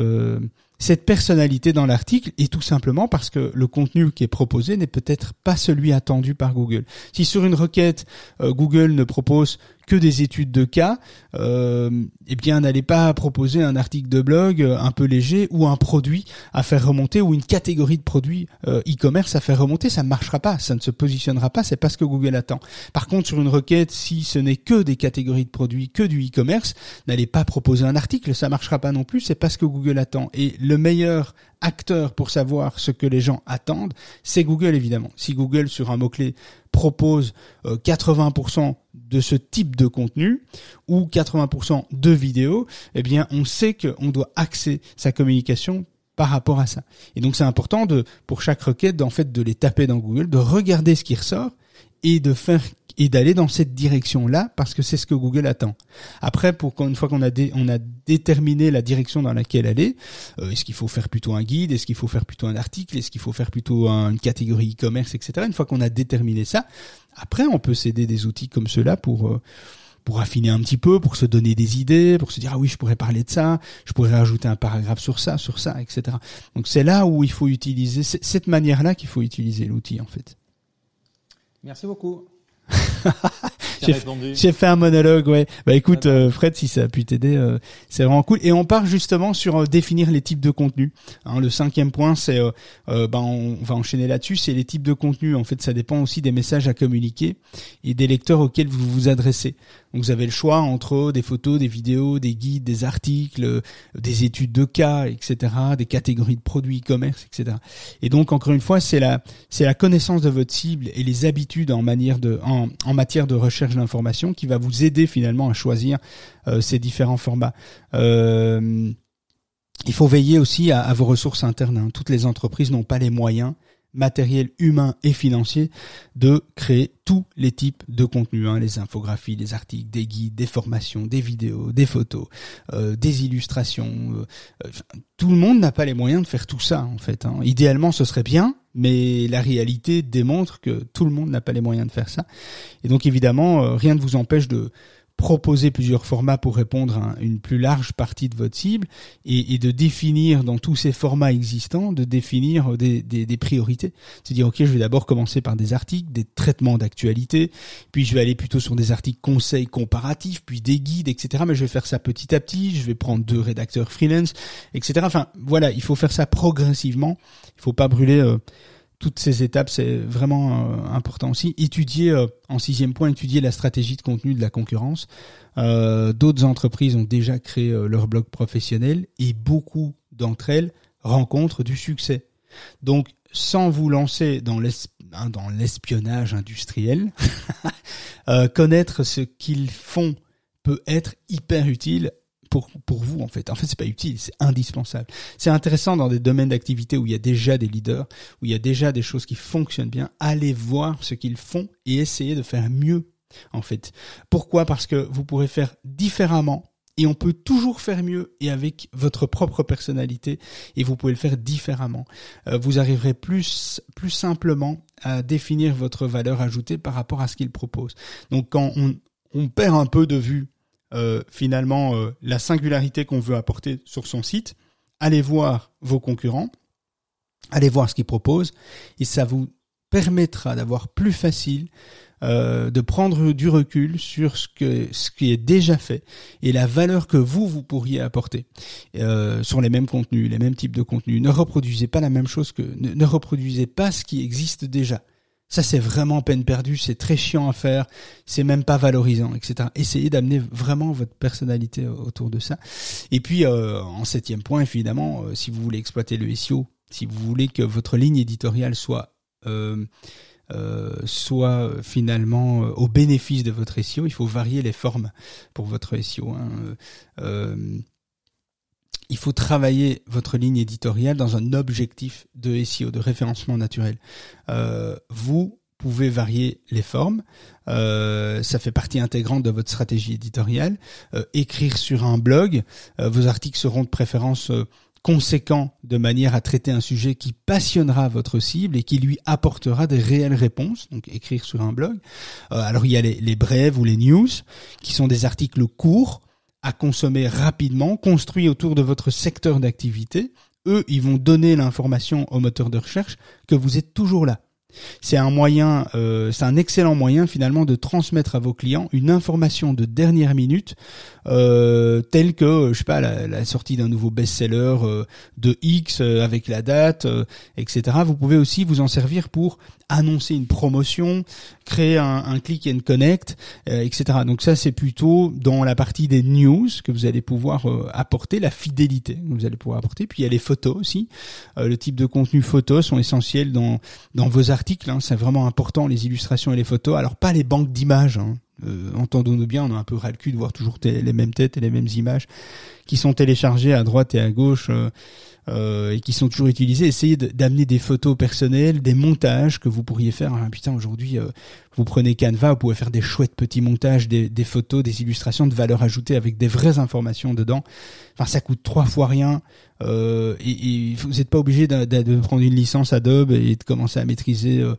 cette personnalité dans l'article est tout simplement parce que le contenu qui est proposé n'est peut-être pas celui attendu par Google. Si sur une requête, euh, Google ne propose que des études de cas, euh, eh bien n'allez pas proposer un article de blog euh, un peu léger ou un produit à faire remonter ou une catégorie de produits euh, e-commerce à faire remonter, ça ne marchera pas, ça ne se positionnera pas, c'est pas ce que Google attend. Par contre, sur une requête, si ce n'est que des catégories de produits, que du e-commerce, n'allez pas proposer un article, ça marchera pas non plus, c'est pas ce que Google attend. Et le meilleur acteur pour savoir ce que les gens attendent, c'est Google évidemment. Si Google sur un mot-clé propose 80% euh, de ce type de contenu ou 80% de vidéos, eh bien on sait qu'on doit axer sa communication par rapport à ça. Et donc c'est important de pour chaque requête en fait de les taper dans Google, de regarder ce qui ressort et de faire et d'aller dans cette direction-là parce que c'est ce que Google attend. Après, pour une fois qu'on a on a déterminé la direction dans laquelle aller, euh, est-ce qu'il faut faire plutôt un guide, est-ce qu'il faut faire plutôt un article, est-ce qu'il faut faire plutôt une catégorie e-commerce, etc. Une fois qu'on a déterminé ça, après on peut s'aider des outils comme cela pour euh, pour affiner un petit peu, pour se donner des idées, pour se dire ah oui je pourrais parler de ça, je pourrais rajouter un paragraphe sur ça, sur ça, etc. Donc c'est là où il faut utiliser cette manière-là qu'il faut utiliser l'outil en fait. Merci beaucoup. J'ai fait un monologue, ouais. Bah écoute, euh, Fred, si ça a pu t'aider, euh, c'est vraiment cool. Et on part justement sur euh, définir les types de contenus. Hein, le cinquième point, c'est, bah, on va enchaîner là-dessus, c'est les types de contenus. En fait, ça dépend aussi des messages à communiquer et des lecteurs auxquels vous vous adressez. Donc vous avez le choix entre des photos, des vidéos, des guides, des articles, des études de cas, etc., des catégories de produits e-commerce, etc. Et donc encore une fois, c'est la c'est la connaissance de votre cible et les habitudes en matière de recherche d'information qui va vous aider finalement à choisir euh, ces différents formats. Euh, il faut veiller aussi à, vos ressources internes. Hein. Toutes les entreprises n'ont pas les moyens matériel humain et financier de créer tous les types de contenus, hein, les infographies, les articles, des guides, des formations, des vidéos, des photos, euh, des illustrations. Euh, tout le monde n'a pas les moyens de faire tout ça en fait. Hein. Idéalement, ce serait bien, mais la réalité démontre que tout le monde n'a pas les moyens de faire ça. Et donc évidemment, euh, rien ne vous empêche de proposer plusieurs formats pour répondre à une plus large partie de votre cible et, de définir dans tous ces formats existants, de définir des, priorités. C'est dire, ok, je vais d'abord commencer par des articles, des traitements d'actualité, puis je vais aller plutôt sur des articles conseils comparatifs, puis des guides, etc. Mais je vais faire ça petit à petit, je vais prendre deux rédacteurs freelance, etc. Enfin, voilà, il faut faire ça progressivement. Il faut pas brûler... Euh, toutes ces étapes, c'est vraiment euh, important aussi. Étudier, euh, en sixième point, étudier la stratégie de contenu de la concurrence. Euh, d'autres entreprises ont déjà créé leur blog professionnel et beaucoup d'entre elles rencontrent du succès. Donc, sans vous lancer dans hein, l'espionnage industriel, connaître ce qu'ils font peut être hyper utile pour, pour vous en fait. En fait, c'est pas utile, c'est indispensable. C'est intéressant dans des domaines d'activité où il y a déjà des leaders, où il y a déjà des choses qui fonctionnent bien. Allez voir ce qu'ils font et essayez de faire mieux en fait. Pourquoi? Parce que vous pourrez faire différemment et on peut toujours faire mieux et avec votre propre personnalité et vous pouvez le faire différemment. Euh, vous arriverez plus plus simplement à définir votre valeur ajoutée par rapport à ce qu'il propose. Donc quand on perd un peu de vue euh, finalement euh, la singularité qu'on veut apporter sur son site, allez voir vos concurrents, allez voir ce qu'ils proposent, et ça vous permettra d'avoir plus facile euh, de prendre du recul sur ce qui est déjà fait et la valeur que vous vous pourriez apporter sur les mêmes contenus, les mêmes types de contenus. Ne reproduisez pas la même chose que ne reproduisez pas ce qui existe déjà. Ça, c'est vraiment peine perdue, c'est très chiant à faire, c'est même pas valorisant, etc. Essayez d'amener vraiment votre personnalité autour de ça. Et puis, euh, en septième point, évidemment, euh, si vous voulez exploiter le SEO, si vous voulez que votre ligne éditoriale soit euh, soit finalement au bénéfice de votre SEO, il faut varier les formes pour votre SEO. Hein il faut travailler votre ligne éditoriale dans un objectif de SEO, de référencement naturel. Euh, vous pouvez varier les formes, euh, ça fait partie intégrante de votre stratégie éditoriale. Euh, écrire sur un blog, vos articles seront de préférence conséquents de manière à traiter un sujet qui passionnera votre cible et qui lui apportera des réelles réponses. Donc écrire sur un blog. alors il y a les, les brèves ou les news, qui sont des articles courts à consommer rapidement, construit autour de votre secteur d'activité. Eux, ils vont donner l'information au moteur de recherche que vous êtes toujours là. C'est un moyen, euh, c'est un excellent moyen finalement de transmettre à vos clients une information de dernière minute, euh, que je sais pas la, sortie d'un nouveau best-seller euh, de X euh, avec la date, etc. Vous pouvez aussi vous en servir pour annoncer une promotion, créer un, un click and connect, etc. Donc ça c'est plutôt dans la partie des news que vous allez pouvoir apporter la fidélité que vous allez pouvoir apporter. Puis il y a les photos aussi. le type de contenu photos sont essentiels dans dans vos articles Hein, c'est vraiment important, les illustrations et les photos. Alors pas les banques d'images. Hein. Euh, entendons-nous bien, on a un peu ras le cul de voir toujours les mêmes têtes et les mêmes images qui sont téléchargées à droite et à gauche. Euh, euh, et qui sont toujours utilisés. Essayez d'amener des photos personnelles, des montages que vous pourriez faire. Ah, putain, aujourd'hui, vous prenez Canva, vous pouvez faire des chouettes petits montages, des, des, photos, des illustrations de valeur ajoutée avec des vraies informations dedans. Enfin, ça coûte trois fois rien. Euh, et, et, vous n'êtes pas obligé de, de, prendre une licence Adobe et de commencer à maîtriser euh,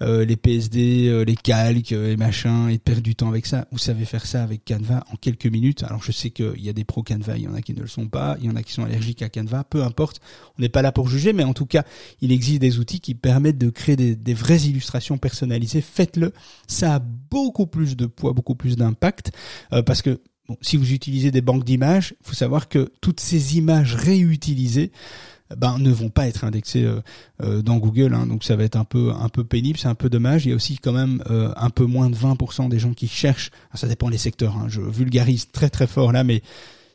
euh les PSD, euh, les calques et machin, et de perdre du temps avec ça. Vous savez faire ça avec Canva en quelques minutes. Alors je sais qu'il y a des pros Canva, il y en a qui ne le sont pas, il y en a qui sont allergiques à Canva, peu importe. On n'est pas là pour juger, mais en tout cas, il existe des outils qui permettent de créer des, des vraies illustrations personnalisées. Faites-le ça a beaucoup plus de poids, beaucoup plus d'impact, euh, parce que si vous utilisez des banques d'images, il faut savoir que toutes ces images réutilisées ben, ne vont pas être indexées euh, euh, dans Google, hein. donc ça va être un peu un peu pénible, c'est un peu dommage. Il y a aussi quand même un peu moins de 20% des gens qui cherchent. ça dépend des secteurs. Hein. je vulgarise très très fort là, mais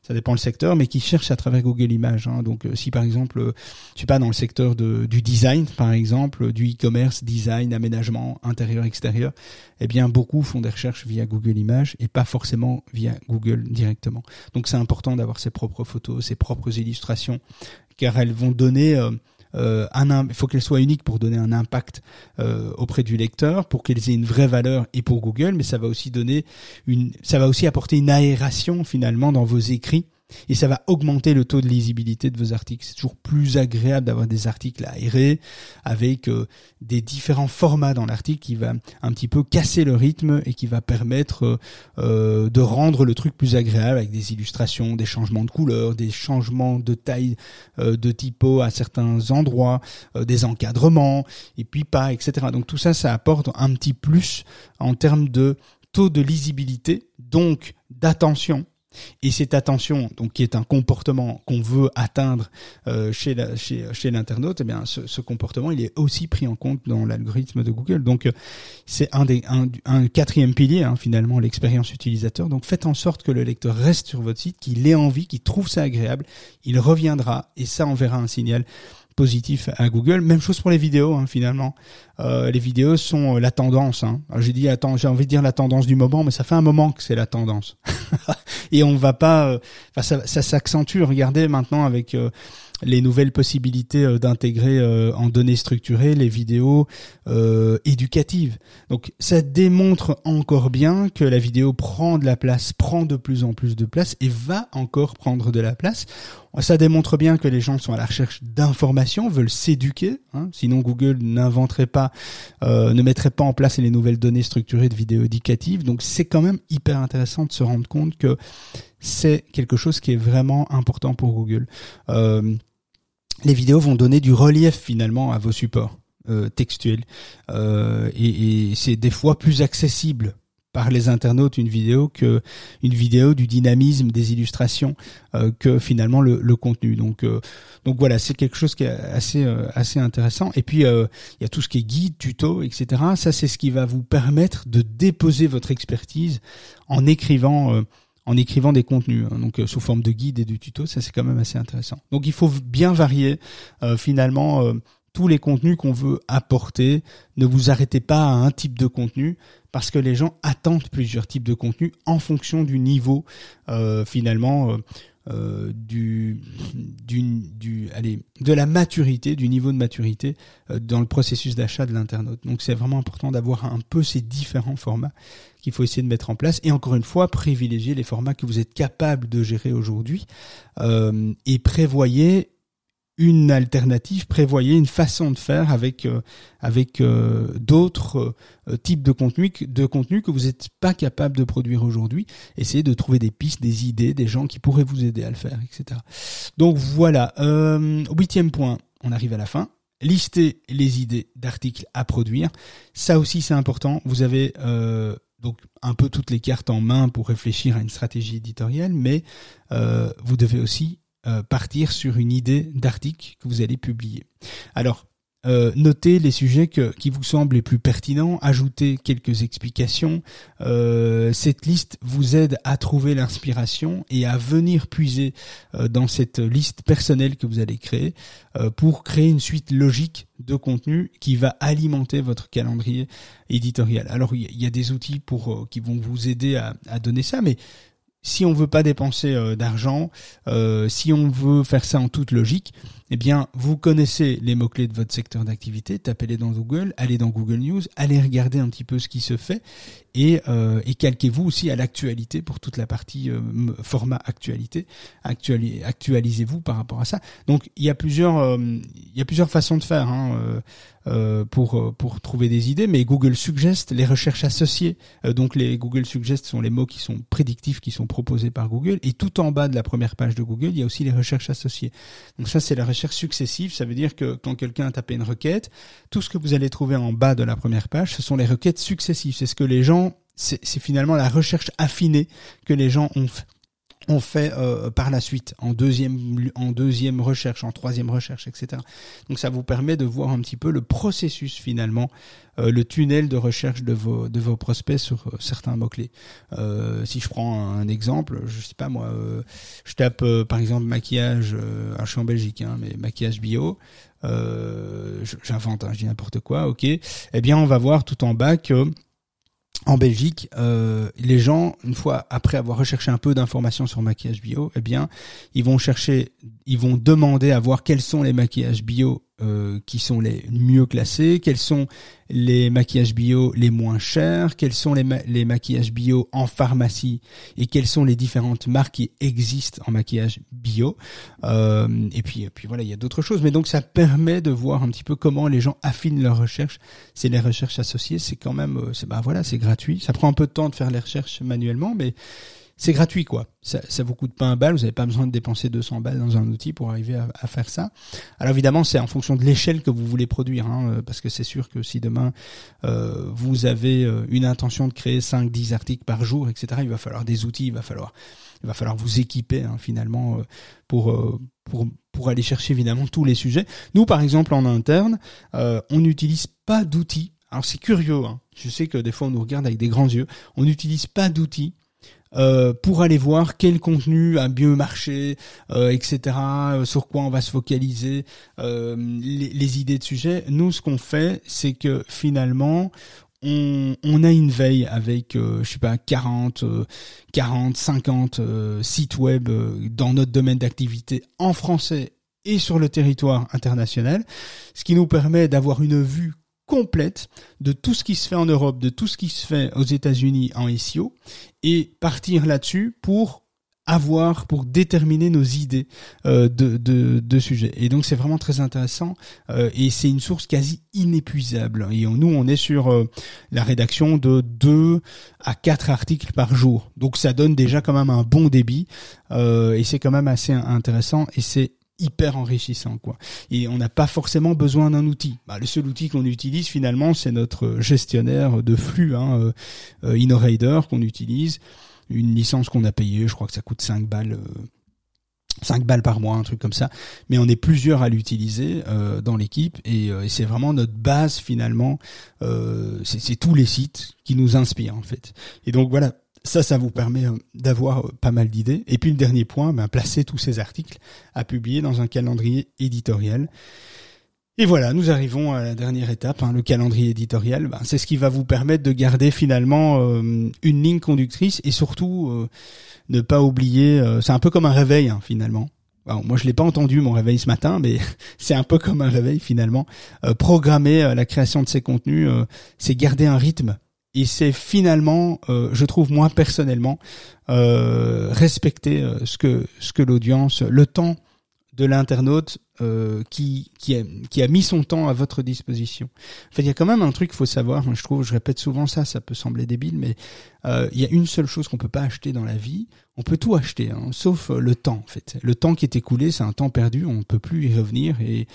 ça dépend le secteur, mais qui cherchent à travers Google Images. Hein. Donc, euh, si par exemple, euh, je suis pas dans le secteur de, du design, par exemple, du e-commerce, design, aménagement, intérieur, extérieur, eh bien, beaucoup font des recherches via Google Images et pas forcément via Google directement. Donc, c'est important d'avoir ses propres photos, ses propres illustrations, car elles vont donner euh, euh, un, il faut qu'elles soient uniques pour donner un impact euh, auprès du lecteur, pour qu'elles aient une vraie valeur et pour Google, mais ça va aussi donner une, ça va aussi apporter une aération finalement dans vos écrits et ça va augmenter le taux de lisibilité de vos articles. C'est toujours plus agréable d'avoir des articles aérés avec euh, des différents formats dans l'article qui va un petit peu casser le rythme et qui va permettre euh, euh, de rendre le truc plus agréable avec des illustrations, des changements de couleurs, des changements de taille de typo à certains endroits, des encadrements et puis pas, etc. Donc tout ça, ça apporte un petit plus en termes de taux de lisibilité, donc d'attention et cette attention, donc qui est un comportement qu'on veut atteindre euh, chez, l'internaute, eh bien ce, comportement il est aussi pris en compte dans l'algorithme de Google. Donc euh, c'est un quatrième pilier hein, finalement l'expérience utilisateur. Donc faites en sorte que le lecteur reste sur votre site, qu'il ait envie, qu'il trouve ça agréable, il reviendra et ça enverra un signal positif à Google. Même chose pour les vidéos, hein, finalement. Euh, les vidéos sont euh, la tendance. Hein. J'ai dit, attends, j'ai envie de dire la tendance du moment, mais ça fait un moment que c'est la tendance. Et on va pas, euh, ça, ça s'accentue. Regardez maintenant avec euh, les nouvelles possibilités euh, d'intégrer en données structurées les vidéos éducatives. Donc ça démontre encore bien que la vidéo prend de la place, prend de plus en plus de place et va encore prendre de la place. Ça démontre bien que les gens sont à la recherche d'informations, veulent s'éduquer. Hein. sinon Google n'inventerait pas, ne mettrait pas en place les nouvelles données structurées de vidéos éducatives. Donc c'est quand même hyper intéressant de se rendre compte que c'est quelque chose qui est vraiment important pour Google. Euh, les vidéos vont donner du relief finalement à vos supports euh, textuels euh, et c'est des fois plus accessible par les internautes une vidéo que une vidéo du dynamisme des illustrations euh, que finalement le, contenu. Donc euh, donc voilà c'est quelque chose qui est assez euh, assez intéressant. Et puis il y a tout ce qui est guide tuto etc ça c'est ce qui va vous permettre de déposer votre expertise en écrivant en écrivant des contenus, hein, donc euh, sous forme de guide et de tuto, ça c'est quand même assez intéressant. Donc il faut bien varier finalement tous les contenus qu'on veut apporter. Ne vous arrêtez pas à un type de contenu parce que les gens attendent plusieurs types de contenus en fonction du niveau finalement euh, du, du, allez, de la maturité, du niveau de maturité euh, dans le processus d'achat de l'internaute. Donc c'est vraiment important d'avoir un peu ces différents formats qu'il faut essayer de mettre en place. Et encore une fois, privilégier les formats que vous êtes capable de gérer aujourd'hui euh, et prévoyez une alternative, prévoyez une façon de faire avec euh, avec euh, d'autres euh, types de contenus de contenu que vous n'êtes pas capable de produire aujourd'hui. Essayez de trouver des pistes, des idées, des gens qui pourraient vous aider à le faire, etc. Donc voilà. huitième point, on arrive à la fin. lister les idées d'articles à produire. Ça aussi c'est important. Vous avez euh, donc un peu toutes les cartes en main pour réfléchir à une stratégie éditoriale, mais euh, vous devez aussi euh, partir sur une idée d'article que vous allez publier. Alors euh, notez les sujets qui vous semblent les plus pertinents, ajoutez quelques explications. Euh, cette liste vous aide à trouver l'inspiration et à venir puiser dans cette liste personnelle que vous allez créer pour créer une suite logique de contenu qui va alimenter votre calendrier éditorial. Alors il y, a des outils pour qui vont vous aider à, à donner ça, mais si on veut pas dépenser d'argent, si on veut faire ça en toute logique, eh bien, vous connaissez les mots-clés de votre secteur d'activité, tapez-les dans Google, allez dans Google News, allez regarder un petit peu ce qui se fait et, euh, et calquez-vous aussi à l'actualité pour toute la partie euh, format actualité. actualisez-vous par rapport à ça. Donc, il y a plusieurs, euh, façons de faire hein, pour pour trouver des idées, mais Google Suggest, les recherches associées, donc les Google Suggest sont les mots qui sont prédictifs, qui sont proposés par Google, et tout en bas de la première page de Google, il y a aussi les recherches associées. Donc ça, c'est la successives, ça veut dire que quand quelqu'un a tapé une requête, tout ce que vous allez trouver en bas de la première page, ce sont les requêtes successives. C'est ce que les gens, c'est finalement la recherche affinée que les gens ont fait on fait euh, par la suite en deuxième en deuxième recherche, en troisième recherche, etc. Donc ça vous permet de voir un petit peu le processus finalement, euh, le tunnel de recherche de vos de vos prospects sur euh, certains mots clés. si je prends un exemple, je sais pas moi, je tape par exemple maquillage, je suis en Belgique, hein, mais maquillage bio. J'invente, hein, je dis n'importe quoi, ok. Eh bien, on va voir tout en bas que en Belgique, euh, les gens, une fois après avoir recherché un peu d'informations sur maquillage bio, eh bien, ils vont chercher, ils vont demander à voir quels sont les maquillages bio euh, qui sont les mieux classés, quels sont les maquillages bio les moins chers, quels sont les, maquillages bio en pharmacie et quelles sont les différentes marques qui existent en maquillage bio. Euh, et puis, et puis voilà, il y a d'autres choses. Mais donc ça permet de voir un petit peu comment les gens affinent leurs recherches. C'est les recherches associées, c'est quand même, euh, c'est bah voilà, c'est gratuit. Ça prend un peu de temps de faire les recherches manuellement, mais c'est gratuit quoi. Ça, ça vous coûte pas un bal, vous n'avez pas besoin de dépenser 200 balles dans un outil pour arriver à, faire ça. Alors évidemment, c'est en fonction de l'échelle que vous voulez produire, hein, euh, parce que c'est sûr que si demain euh, vous avez euh, une intention de créer 5-10 articles par jour, etc., il va falloir des outils, il va falloir, il va falloir vous équiper hein, finalement pour pour pour aller chercher évidemment tous les sujets. Nous, par exemple, en interne, on n'utilise pas d'outils. Alors c'est curieux, hein. je sais que des fois on nous regarde avec des grands yeux. On n'utilise pas d'outils euh, pour aller voir quel contenu a mieux marché, euh, etc. Euh, sur quoi on va se focaliser, les, idées de sujet. Nous, ce qu'on fait, c'est que finalement, on, on, a une veille avec, je sais pas, 40, 40, 50 sites web dans notre domaine d'activité en français et sur le territoire international, ce qui nous permet d'avoir une vue complète de tout ce qui se fait en Europe, de tout ce qui se fait aux États-Unis en SEO, et partir là-dessus pour avoir, pour déterminer nos idées euh, de, de, de sujets. Et donc c'est vraiment très intéressant euh, et c'est une source quasi inépuisable. Et nous, on est sur euh, la rédaction de 2 à 4 articles par jour. Donc ça donne déjà quand même un bon débit et c'est quand même assez intéressant et c'est hyper enrichissant quoi. Et on n'a pas forcément besoin d'un outil. Bah, le seul outil qu'on utilise finalement, c'est notre gestionnaire de flux, hein, euh, euh InnoRaider qu'on utilise, une licence qu'on a payée, je crois que ça coûte 5 balles. 5 euh, balles par mois, un truc comme ça. Mais on est plusieurs à l'utiliser euh, dans l'équipe et, et c'est vraiment notre base finalement. c'est tous les sites qui nous inspirent en fait. Et donc voilà, ça, ça vous permet euh, d'avoir euh, pas mal d'idées. Et puis le dernier point, ben, placer tous ces articles à publier dans un calendrier éditorial. Et voilà, nous arrivons à la dernière étape, hein, le calendrier éditorial. Ben, c'est ce qui va vous permettre de garder finalement euh, une ligne conductrice et surtout ne pas oublier. c'est un peu comme un réveil hein, finalement. moi, je l'ai pas entendu mon réveil ce matin, mais c'est un peu comme un réveil finalement. programmer la création de ces contenus, c'est garder un rythme et c'est finalement, euh, je trouve moi personnellement, euh, respecter euh, ce que ce que l'audience, le temps de l'internaute euh, qui qui a, qui a mis son temps à votre disposition. En fait, il y a quand même un truc qu'il faut savoir. Je trouve, je répète souvent ça, ça peut sembler débile, mais euh, il y a une seule chose qu'on peut pas acheter dans la vie. On peut tout acheter, hein, sauf euh, le temps. En fait, le temps qui est écoulé, c'est un temps perdu. On ne peut plus y revenir et, et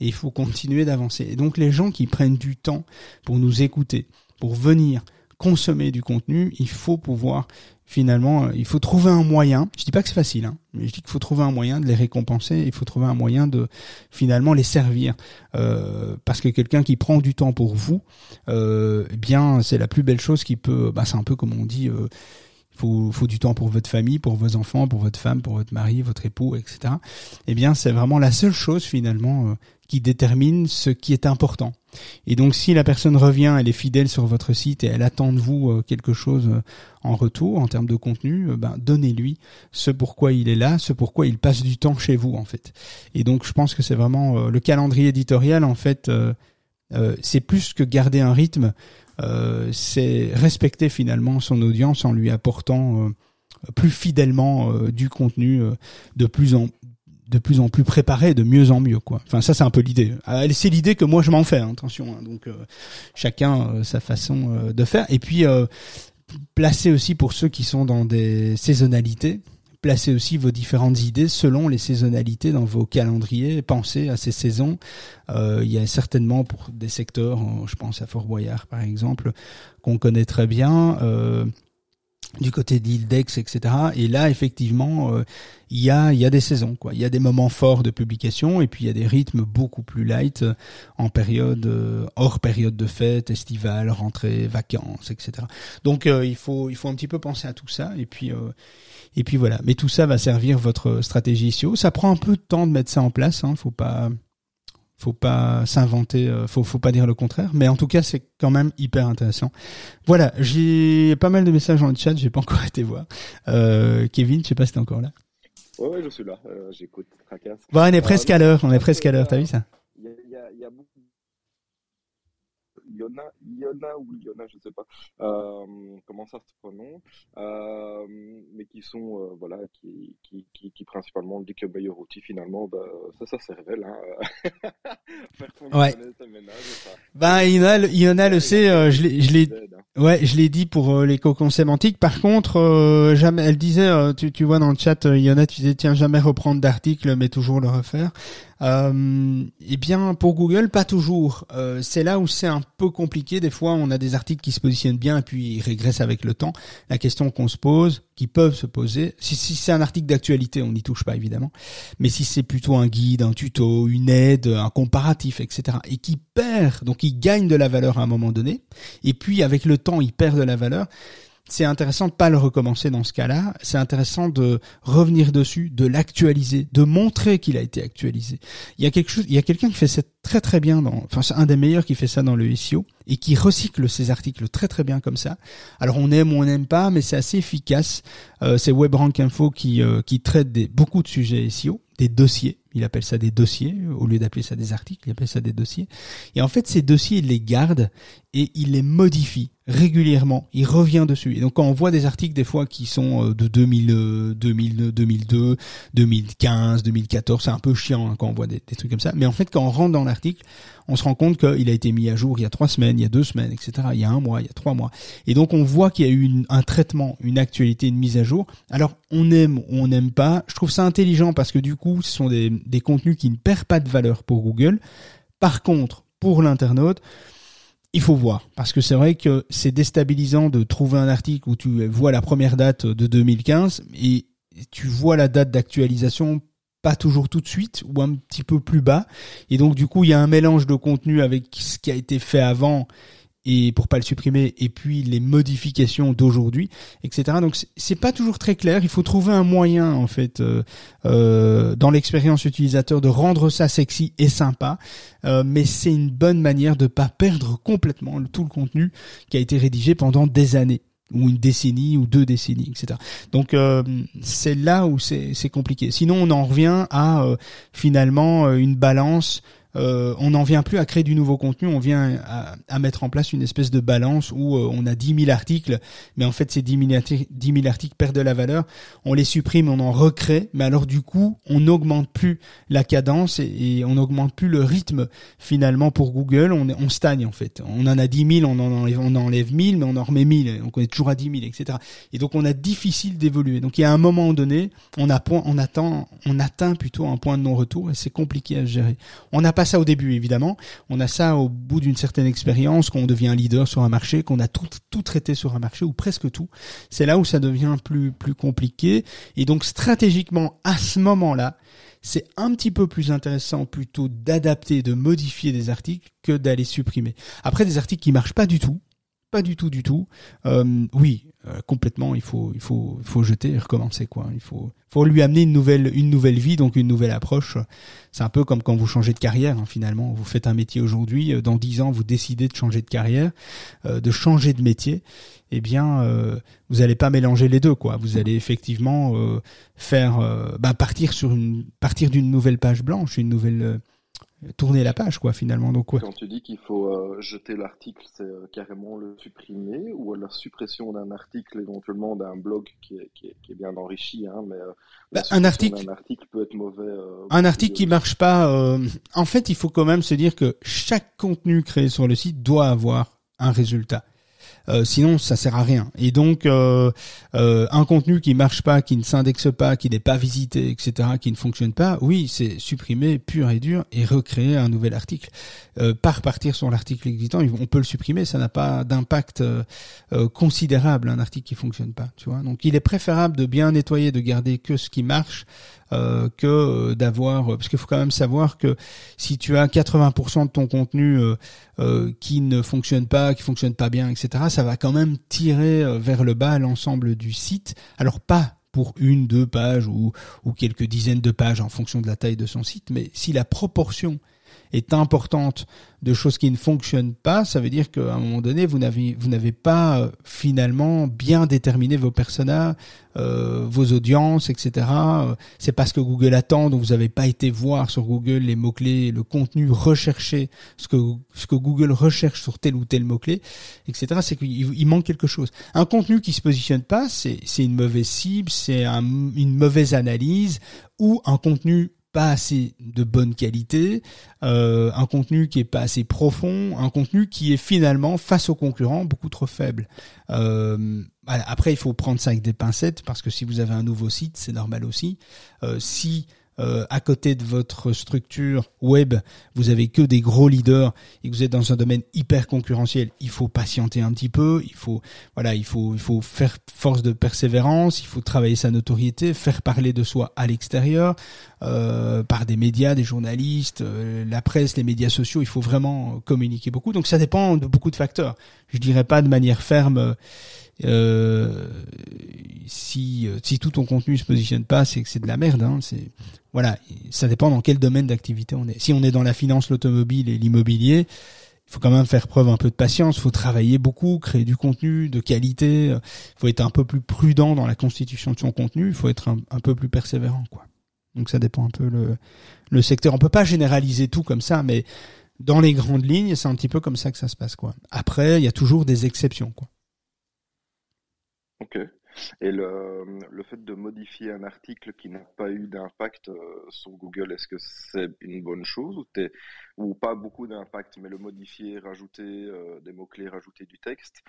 il faut continuer d'avancer. Et donc, les gens qui prennent du temps pour nous écouter, pour venir consommer du contenu, il faut pouvoir finalement, euh, il faut trouver un moyen. Je dis pas que c'est facile, hein, mais je dis qu'il faut trouver un moyen de les récompenser. Il faut trouver un moyen de finalement les servir, euh, parce que quelqu'un qui prend du temps pour vous, euh, eh bien, c'est la plus belle chose qui peut. Bah, c'est un peu comme on dit. Euh, il faut, faut du temps pour votre famille, pour vos enfants, pour votre femme, pour votre mari, votre époux, etc. Eh bien, c'est vraiment la seule chose finalement euh, qui détermine ce qui est important. Et donc si la personne revient, elle est fidèle sur votre site et elle attend de vous euh, quelque chose euh, en retour en termes de contenu, euh, ben donnez-lui ce pourquoi il est là, ce pourquoi il passe du temps chez vous en fait. Et donc je pense que c'est vraiment le calendrier éditorial en fait, c'est plus que garder un rythme, c'est respecter finalement son audience en lui apportant plus fidèlement du contenu de plus en de plus en plus préparé, de mieux en mieux, quoi. Enfin, ça, c'est un peu l'idée. Ah, c'est l'idée que moi je m'en fais. Hein, attention. Hein. donc, euh, chacun euh, sa façon euh, de faire. Et puis, placez aussi pour ceux qui sont dans des saisonnalités. Placez aussi vos différentes idées selon les saisonnalités dans vos calendriers. Pensez à ces saisons. il y a certainement pour des secteurs, je pense à Fort Boyard par exemple, qu'on connaît très bien du côté d'Ildex, etc. Et là, effectivement, euh, il y a il y a des saisons, quoi. Il y a des moments forts de publication et puis il y a des rythmes beaucoup plus light euh, en période euh, hors période de fête, estivale, rentrée, vacances, etc. Donc il faut il faut un petit peu penser à tout ça et puis et puis voilà. Mais tout ça va servir votre stratégie SEO. Ça prend un peu de temps de mettre ça en place. Hein. Faut pas faut pas s'inventer, euh, faut faut pas dire le contraire, mais en tout cas c'est quand même hyper intéressant. Voilà, j'ai pas mal de messages dans le chat, j'ai pas encore été voir. Euh, Kevin, je sais pas si t'es encore là. Ouais, ouais, je suis là, euh, j'écoute. Bon, on est presque à l'heure, on est presque à l'heure, t'as vu ça Il y a, y, a, y a Yona ou Yona, je ne sais pas euh, comment ça se prononce, euh, mais qui sont, euh, voilà, qui, qui, qui, qui, principalement dit que outil finalement, bah, ça, ça se révèle. Hein. Faire ouais. Ménage, ben, Yona, Yona le sait, je l'ai, je l'ai, hein. ouais, je l'ai dit pour les cocons sémantiques. Par contre, jamais, elle disait, tu, tu vois dans le chat, Yona, tu disais, tiens, jamais reprendre d'article, mais toujours le refaire. Euh, eh bien, pour Google, pas toujours. Euh, c'est là où c'est un peu compliqué. Des fois, on a des articles qui se positionnent bien et puis ils régressent avec le temps. La question qu'on se pose, qui peuvent se poser, si, si c'est un article d'actualité, on n'y touche pas évidemment. Mais si c'est plutôt un guide, un tuto, une aide, un comparatif, etc., et qui perd, donc il gagne de la valeur à un moment donné, et puis avec le temps, il perd de la valeur c'est intéressant de pas le recommencer dans ce cas-là. C'est intéressant de revenir dessus, de l'actualiser, de montrer qu'il a été actualisé. Il y a quelque chose, il y a quelqu'un qui fait ça très très bien dans, enfin c'est un des meilleurs qui fait ça dans le SEO et qui recycle ses articles très très bien comme ça. Alors on aime ou on n'aime pas, mais c'est assez efficace. Euh, c'est WebRank Info qui euh, qui traite des, beaucoup de sujets SEO, des dossiers. Il appelle ça des dossiers au lieu d'appeler ça des articles, il appelle ça des dossiers. Et en fait, ces dossiers, il les garde et il les modifie régulièrement. Il revient dessus. Et donc quand on voit des articles des fois qui sont euh, de 2000, 2000 2002, 2015, 2014, c'est un peu chiant hein, quand on voit des, trucs comme ça. Mais en fait, quand on rentre dans l'article, on se rend compte qu'il a été mis à jour il y a trois semaines, il y a deux semaines, etc. Il y a un mois, il y a trois mois. Et donc on voit qu'il y a eu un traitement, une actualité, une mise à jour. Alors on aime on n'aime pas. Je trouve ça intelligent parce que du coup, ce sont des, des contenus qui ne perdent pas de valeur pour Google. Par contre, pour l'internaute, il faut voir parce que c'est vrai que c'est déstabilisant de trouver un article où tu vois la première date de 2015 et tu vois la date d'actualisation pas toujours tout de suite ou un petit peu plus bas. Et donc du coup, il y a un mélange de contenu avec ce qui a été fait avant et pour pas le supprimer et puis les modifications d'aujourd'hui, etc. Donc c'est pas toujours très clair. Il faut trouver un moyen en fait euh, euh, dans l'expérience utilisateur de rendre ça sexy et sympa. Euh, mais c'est une bonne manière de pas perdre complètement tout le contenu qui a été rédigé pendant des années ou une décennie ou deux décennies, etc. Donc euh, c'est là où c'est compliqué. Sinon, on en revient à euh, finalement euh, une balance euh, on n'en vient plus à créer du nouveau contenu, on vient à, mettre en place une espèce de balance où euh, on a 10 000 articles, mais en fait ces 10 000, articles, perdent de la valeur, on les supprime, on en recrée, mais alors du coup on n'augmente plus la cadence et, on n'augmente plus le rythme finalement pour Google, on, on stagne en fait. On en a 10 000, on en enlève, on enlève 1000, mais on en remet 1000, donc on est toujours à 10 000, etc. Et donc on a difficile d'évoluer. Donc il y a un moment donné, on, a point, on, attend, on atteint plutôt un point de non-retour et c'est compliqué à gérer. Ça au début évidemment, on a ça au bout d'une certaine expérience, qu'on devient leader sur un marché, qu'on a tout, tout traité sur un marché ou presque tout. C'est là où ça devient plus, plus compliqué. Et donc stratégiquement, à ce moment-là, c'est un petit peu plus intéressant plutôt d'adapter, de modifier des articles que d'aller supprimer. Après, des articles qui marchent pas du tout, pas du tout, du tout. Euh, oui, euh, complètement. Il faut, il faut, il faut jeter et recommencer quoi. Il faut, faut lui amener une nouvelle, une nouvelle vie, donc une nouvelle approche. C'est un peu comme quand vous changez de carrière. Hein, finalement, vous faites un métier aujourd'hui, euh, dans dix ans, vous décidez de changer de carrière, de changer de métier. Eh bien, vous n'allez pas mélanger les deux quoi. Vous allez effectivement faire, bah, partir sur une, partir d'une nouvelle page blanche, une nouvelle tourner la page, quoi, finalement. Donc, Quand tu dis qu'il faut euh, jeter l'article, c'est euh, carrément le supprimer ou la suppression d'un article, éventuellement d'un blog qui est, qui, est, qui est, bien enrichi, hein, mais euh, bah, un article, article peut être mauvais. un article qui marche pas. en fait, il faut quand même se dire que chaque contenu créé sur le site doit avoir un résultat. Euh, sinon ça sert à rien. Et donc euh, euh, un contenu qui marche pas, qui ne s'indexe pas, qui n'est pas visité, etc., qui ne fonctionne pas, oui, c'est supprimer pur et dur et recréer un nouvel article. Pas repartir sur l'article existant, on peut le supprimer, ça n'a pas d'impact considérable un article qui fonctionne pas, tu vois. Donc il est préférable de bien nettoyer, de garder que ce qui marche euh, que euh, d'avoir parce qu'il faut quand même savoir que si tu as 80% de ton contenu euh, qui ne fonctionne pas, qui fonctionne pas bien, etc., ça va quand même tirer vers le bas l'ensemble du site. Alors pas pour une, deux pages ou, ou quelques dizaines de pages en fonction de la taille de son site, mais si la proportion est importante de choses qui ne fonctionnent pas, ça veut dire qu'à un moment donné, vous n'avez vous n'avez pas euh, finalement bien déterminé vos personas, euh, vos audiences, etc. Euh, c'est parce que Google attend, donc vous n'avez pas été voir sur Google les mots clés, le contenu recherché, ce que ce que Google recherche sur tel ou tel mot clé, etc. C'est qu'il manque quelque chose. Un contenu qui se positionne pas, c'est c'est une mauvaise cible, c'est une mauvaise analyse ou un contenu pas assez de bonne qualité, euh, un contenu qui est pas assez profond, un contenu qui est finalement face aux concurrents beaucoup trop faible. Euh, après, il faut prendre ça avec des pincettes parce que si vous avez un nouveau site, c'est normal aussi. Euh, si euh, à côté de votre structure web, vous avez que des gros leaders et que vous êtes dans un domaine hyper concurrentiel, il faut patienter un petit peu, il faut voilà, il faut il faut faire force de persévérance, il faut travailler sa notoriété, faire parler de soi à l'extérieur euh, par des médias, des journalistes, euh, la presse, les médias sociaux, il faut vraiment communiquer beaucoup. Donc ça dépend de beaucoup de facteurs. Je dirais pas de manière ferme euh, si euh, si tout ton contenu se positionne pas, c'est que c'est de la merde. Hein, c'est voilà, ça dépend dans quel domaine d'activité on est. Si on est dans la finance, l'automobile et l'immobilier, il faut quand même faire preuve un peu de patience. Il faut travailler beaucoup, créer du contenu de qualité. Il faut être un peu plus prudent dans la constitution de son contenu. Il faut être un, peu plus persévérant, quoi. Donc ça dépend un peu le le secteur. On peut pas généraliser tout comme ça, mais dans les grandes lignes, c'est un petit peu comme ça que ça se passe, quoi. Après, il y a toujours des exceptions, quoi. Ok. Et le, le fait de modifier un article qui n'a pas eu d'impact euh, sur Google, est-ce que c'est une bonne chose ou, ou pas beaucoup d'impact, mais le modifier, rajouter euh, des mots-clés, rajouter du texte,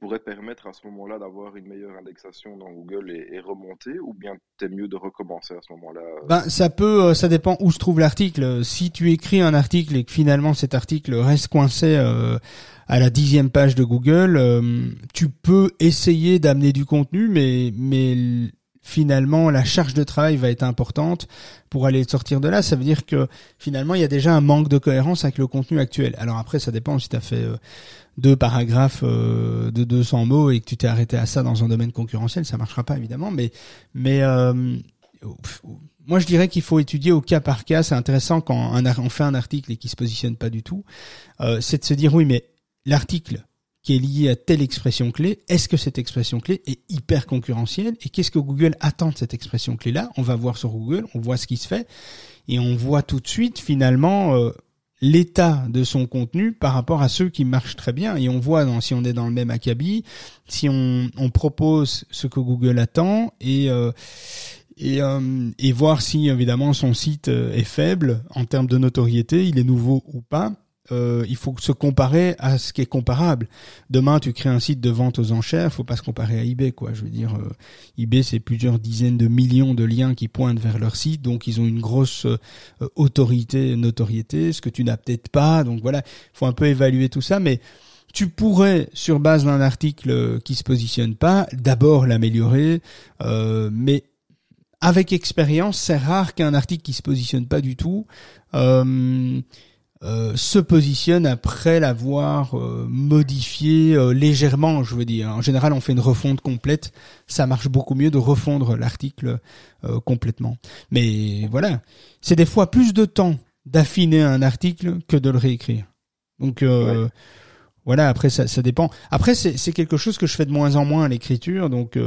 pourrait permettre à ce moment-là d'avoir une meilleure indexation dans Google et, remonter ou bien c'est mieux de recommencer à ce moment-là euh? Ben ça peut, ça dépend où se trouve l'article. Si tu écris un article et que finalement cet article reste coincé à la dixième page de Google, euh, tu peux essayer d'amener du contenu, mais mais finalement la charge de travail va être importante pour aller sortir de là. Ça veut dire que finalement il y a déjà un manque de cohérence avec le contenu actuel. Alors après ça dépend si tu as fait euh, deux paragraphes euh, de 200 mots et que tu t'es arrêté à ça dans un domaine concurrentiel, ça marchera pas évidemment. Mais mais moi, je dirais qu'il faut étudier au cas par cas. C'est intéressant quand on fait un article et qui se positionne pas du tout. c'est de se dire oui, mais l'article qui est lié à telle expression clé, est-ce que cette expression clé est hyper concurrentielle et qu'est-ce que Google attend de cette expression clé là On va voir sur Google, on voit ce qui se fait et on voit tout de suite finalement euh, l'état de son contenu par rapport à ceux qui marchent très bien. Et on voit dans, si on est dans le même acabit, si on, on propose ce que Google attend et euh, et, euh, et voir si évidemment son site euh, est faible en termes de notoriété, il est nouveau ou pas. Euh, il faut se comparer à ce qui est comparable. Demain, tu crées un site de vente aux enchères, faut pas se comparer à eBay, quoi. Je veux dire, euh, eBay c'est plusieurs dizaines de millions de liens qui pointent vers leur site, donc ils ont une grosse euh, autorité, notoriété, ce que tu n'as peut-être pas. Donc voilà, faut un peu évaluer tout ça, mais tu pourrais, sur base d'un article qui se positionne pas, d'abord l'améliorer, mais avec expérience, c'est rare qu'un article qui se positionne pas du tout euh, euh, se positionne après l'avoir euh, modifié euh, légèrement, je veux dire. En général, on fait une refonte complète. Ça marche beaucoup mieux de refondre l'article complètement. Mais voilà, c'est des fois plus de temps d'affiner un article que de le réécrire. Donc voilà, après ça, ça dépend. Après, c'est quelque chose que je fais de moins en moins à l'écriture, donc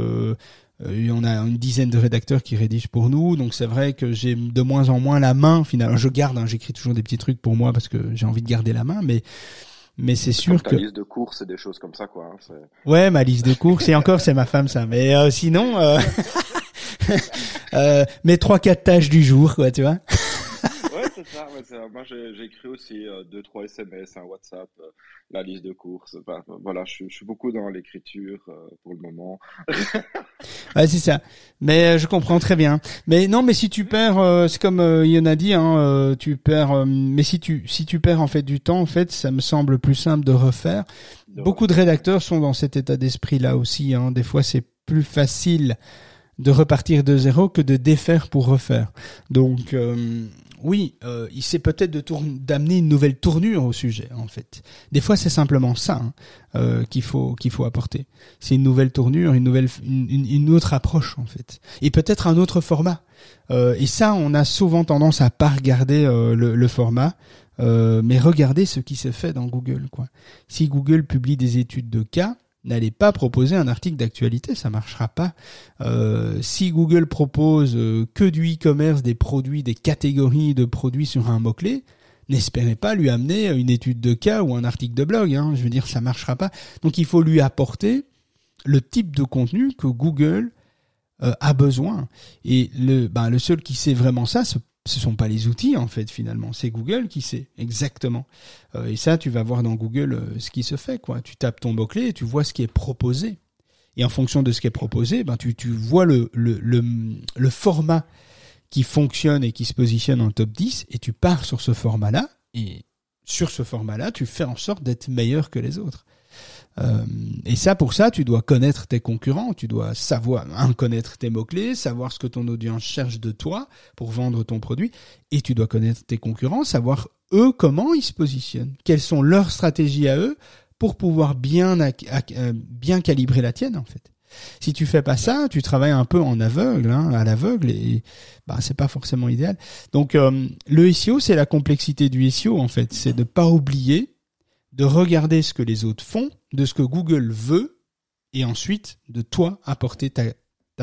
euh, on a une dizaine de rédacteurs qui rédigent pour nous, donc c'est vrai que j'ai de moins en moins la main. Finalement, je garde, hein, j'écris toujours des petits trucs pour moi parce que j'ai envie de garder la main, mais mais c'est sûr que ta liste de courses et des choses comme ça quoi. Hein, ouais, ma liste de courses et encore c'est ma femme ça. Mais euh, sinon, euh... euh, mes trois quatre tâches du jour quoi, tu vois. Ouais, ça. Moi j'ai écrit aussi deux trois SMS, un WhatsApp la liste de courses. voilà, je, je, suis beaucoup dans l'écriture euh, pour le moment. ouais, c'est ça. Mais euh, je comprends très bien. Mais non, mais si tu perds, euh, c'est comme Yann a dit, hein, tu perds. mais si tu si tu perds en fait du temps, en fait, ça me semble plus simple de refaire. beaucoup de rédacteurs sont dans cet état d'esprit là aussi. Hein. Des fois, c'est plus facile de repartir de zéro que de défaire pour refaire. Donc oui, euh, il sait peut-être d'amener une nouvelle tournure au sujet en fait. Des fois, c'est simplement ça hein, euh, qu'il faut qu'il faut apporter. C'est une nouvelle tournure, une nouvelle une, une, autre approche en fait, et peut-être un autre format. Euh, et ça, on a souvent tendance à pas regarder euh, le, le, format, euh, mais regarder ce qui se fait dans Google quoi. Si Google publie des études de cas, n'allez pas proposer un article d'actualité, ça marchera pas. Euh, si Google propose euh, que du e-commerce, des produits, des catégories de produits sur un mot-clé, n'espérez pas lui amener une étude de cas ou un article de blog. Hein. Je veux dire, ça marchera pas. Donc il faut lui apporter le type de contenu que Google euh, a besoin. Et le, ben, le seul qui sait vraiment ça, ce sont pas les outils en fait finalement, c'est Google qui sait exactement. Euh, et ça, tu vas voir dans Google euh, ce qui se fait quoi. Tu tapes ton mot clé et tu vois ce qui est proposé. Et en fonction de ce qui est proposé, ben tu, vois le, le format qui fonctionne et qui se positionne en top 10 et tu pars sur ce format-là et sur ce format-là, tu fais en sorte d'être meilleur que les autres. Euh, et ça, pour ça, tu dois connaître tes concurrents, tu dois savoir, un, connaître tes mots-clés, savoir ce que ton audience cherche de toi pour vendre ton produit, et tu dois connaître tes concurrents, savoir eux comment ils se positionnent, quelles sont leurs stratégies à eux pour pouvoir bien, euh, bien calibrer la tienne, en fait. Si tu fais pas ça, tu travailles un peu en aveugle, hein, à l'aveugle, et bah c'est pas forcément idéal. Donc euh, le SEO, c'est la complexité du SEO en fait, c'est de pas oublier de regarder ce que les autres font, de ce que Google veut, et ensuite de toi apporter ta,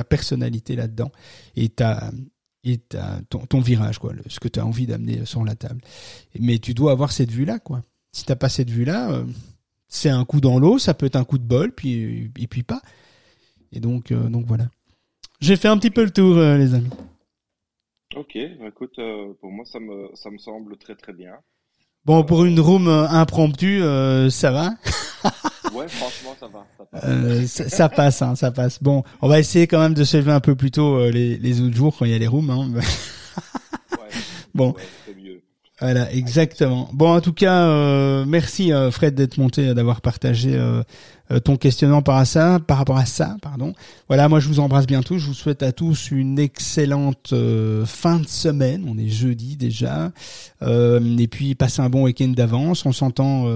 personnalité là-dedans et ta et ta, ton, virage quoi, ce que tu as envie d'amener sur la table. Mais tu dois avoir cette vue là quoi. Si t'as pas cette vue là, euh, c'est un coup dans l'eau, ça peut être un coup de bol, puis et puis pas. Et donc euh, donc voilà. J'ai fait un petit peu le tour, euh, les amis. Ok, bah, écoute, pour moi ça me ça me semble très très bien. Bon, pour une room euh, impromptue, euh, ça va? Ouais, franchement, ça va. Ça passe, euh, ça, passe hein, ça passe. Bon, on va essayer quand même de se lever un peu plus tôt euh, les, les autres jours quand il y a les rooms. Hein. ouais, bon. Voilà, exactement. Bon, en tout cas, euh, merci euh, Fred d'être monté, d'avoir partagé euh, ton questionnement par, à ça, par rapport à ça. Pardon. Voilà, moi je vous embrasse bien tous. Je vous souhaite à tous une excellente fin de semaine. On est jeudi déjà. et puis passez un bon week-end d'avance. On s'entend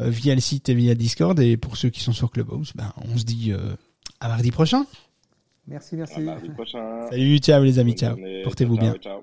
via le site et via Discord. Et pour ceux qui sont sur Clubhouse, ben, on se dit à mardi prochain. Merci, merci. À mardi prochain. Salut, ciao les amis, ciao. Portez-vous bien. Ciao.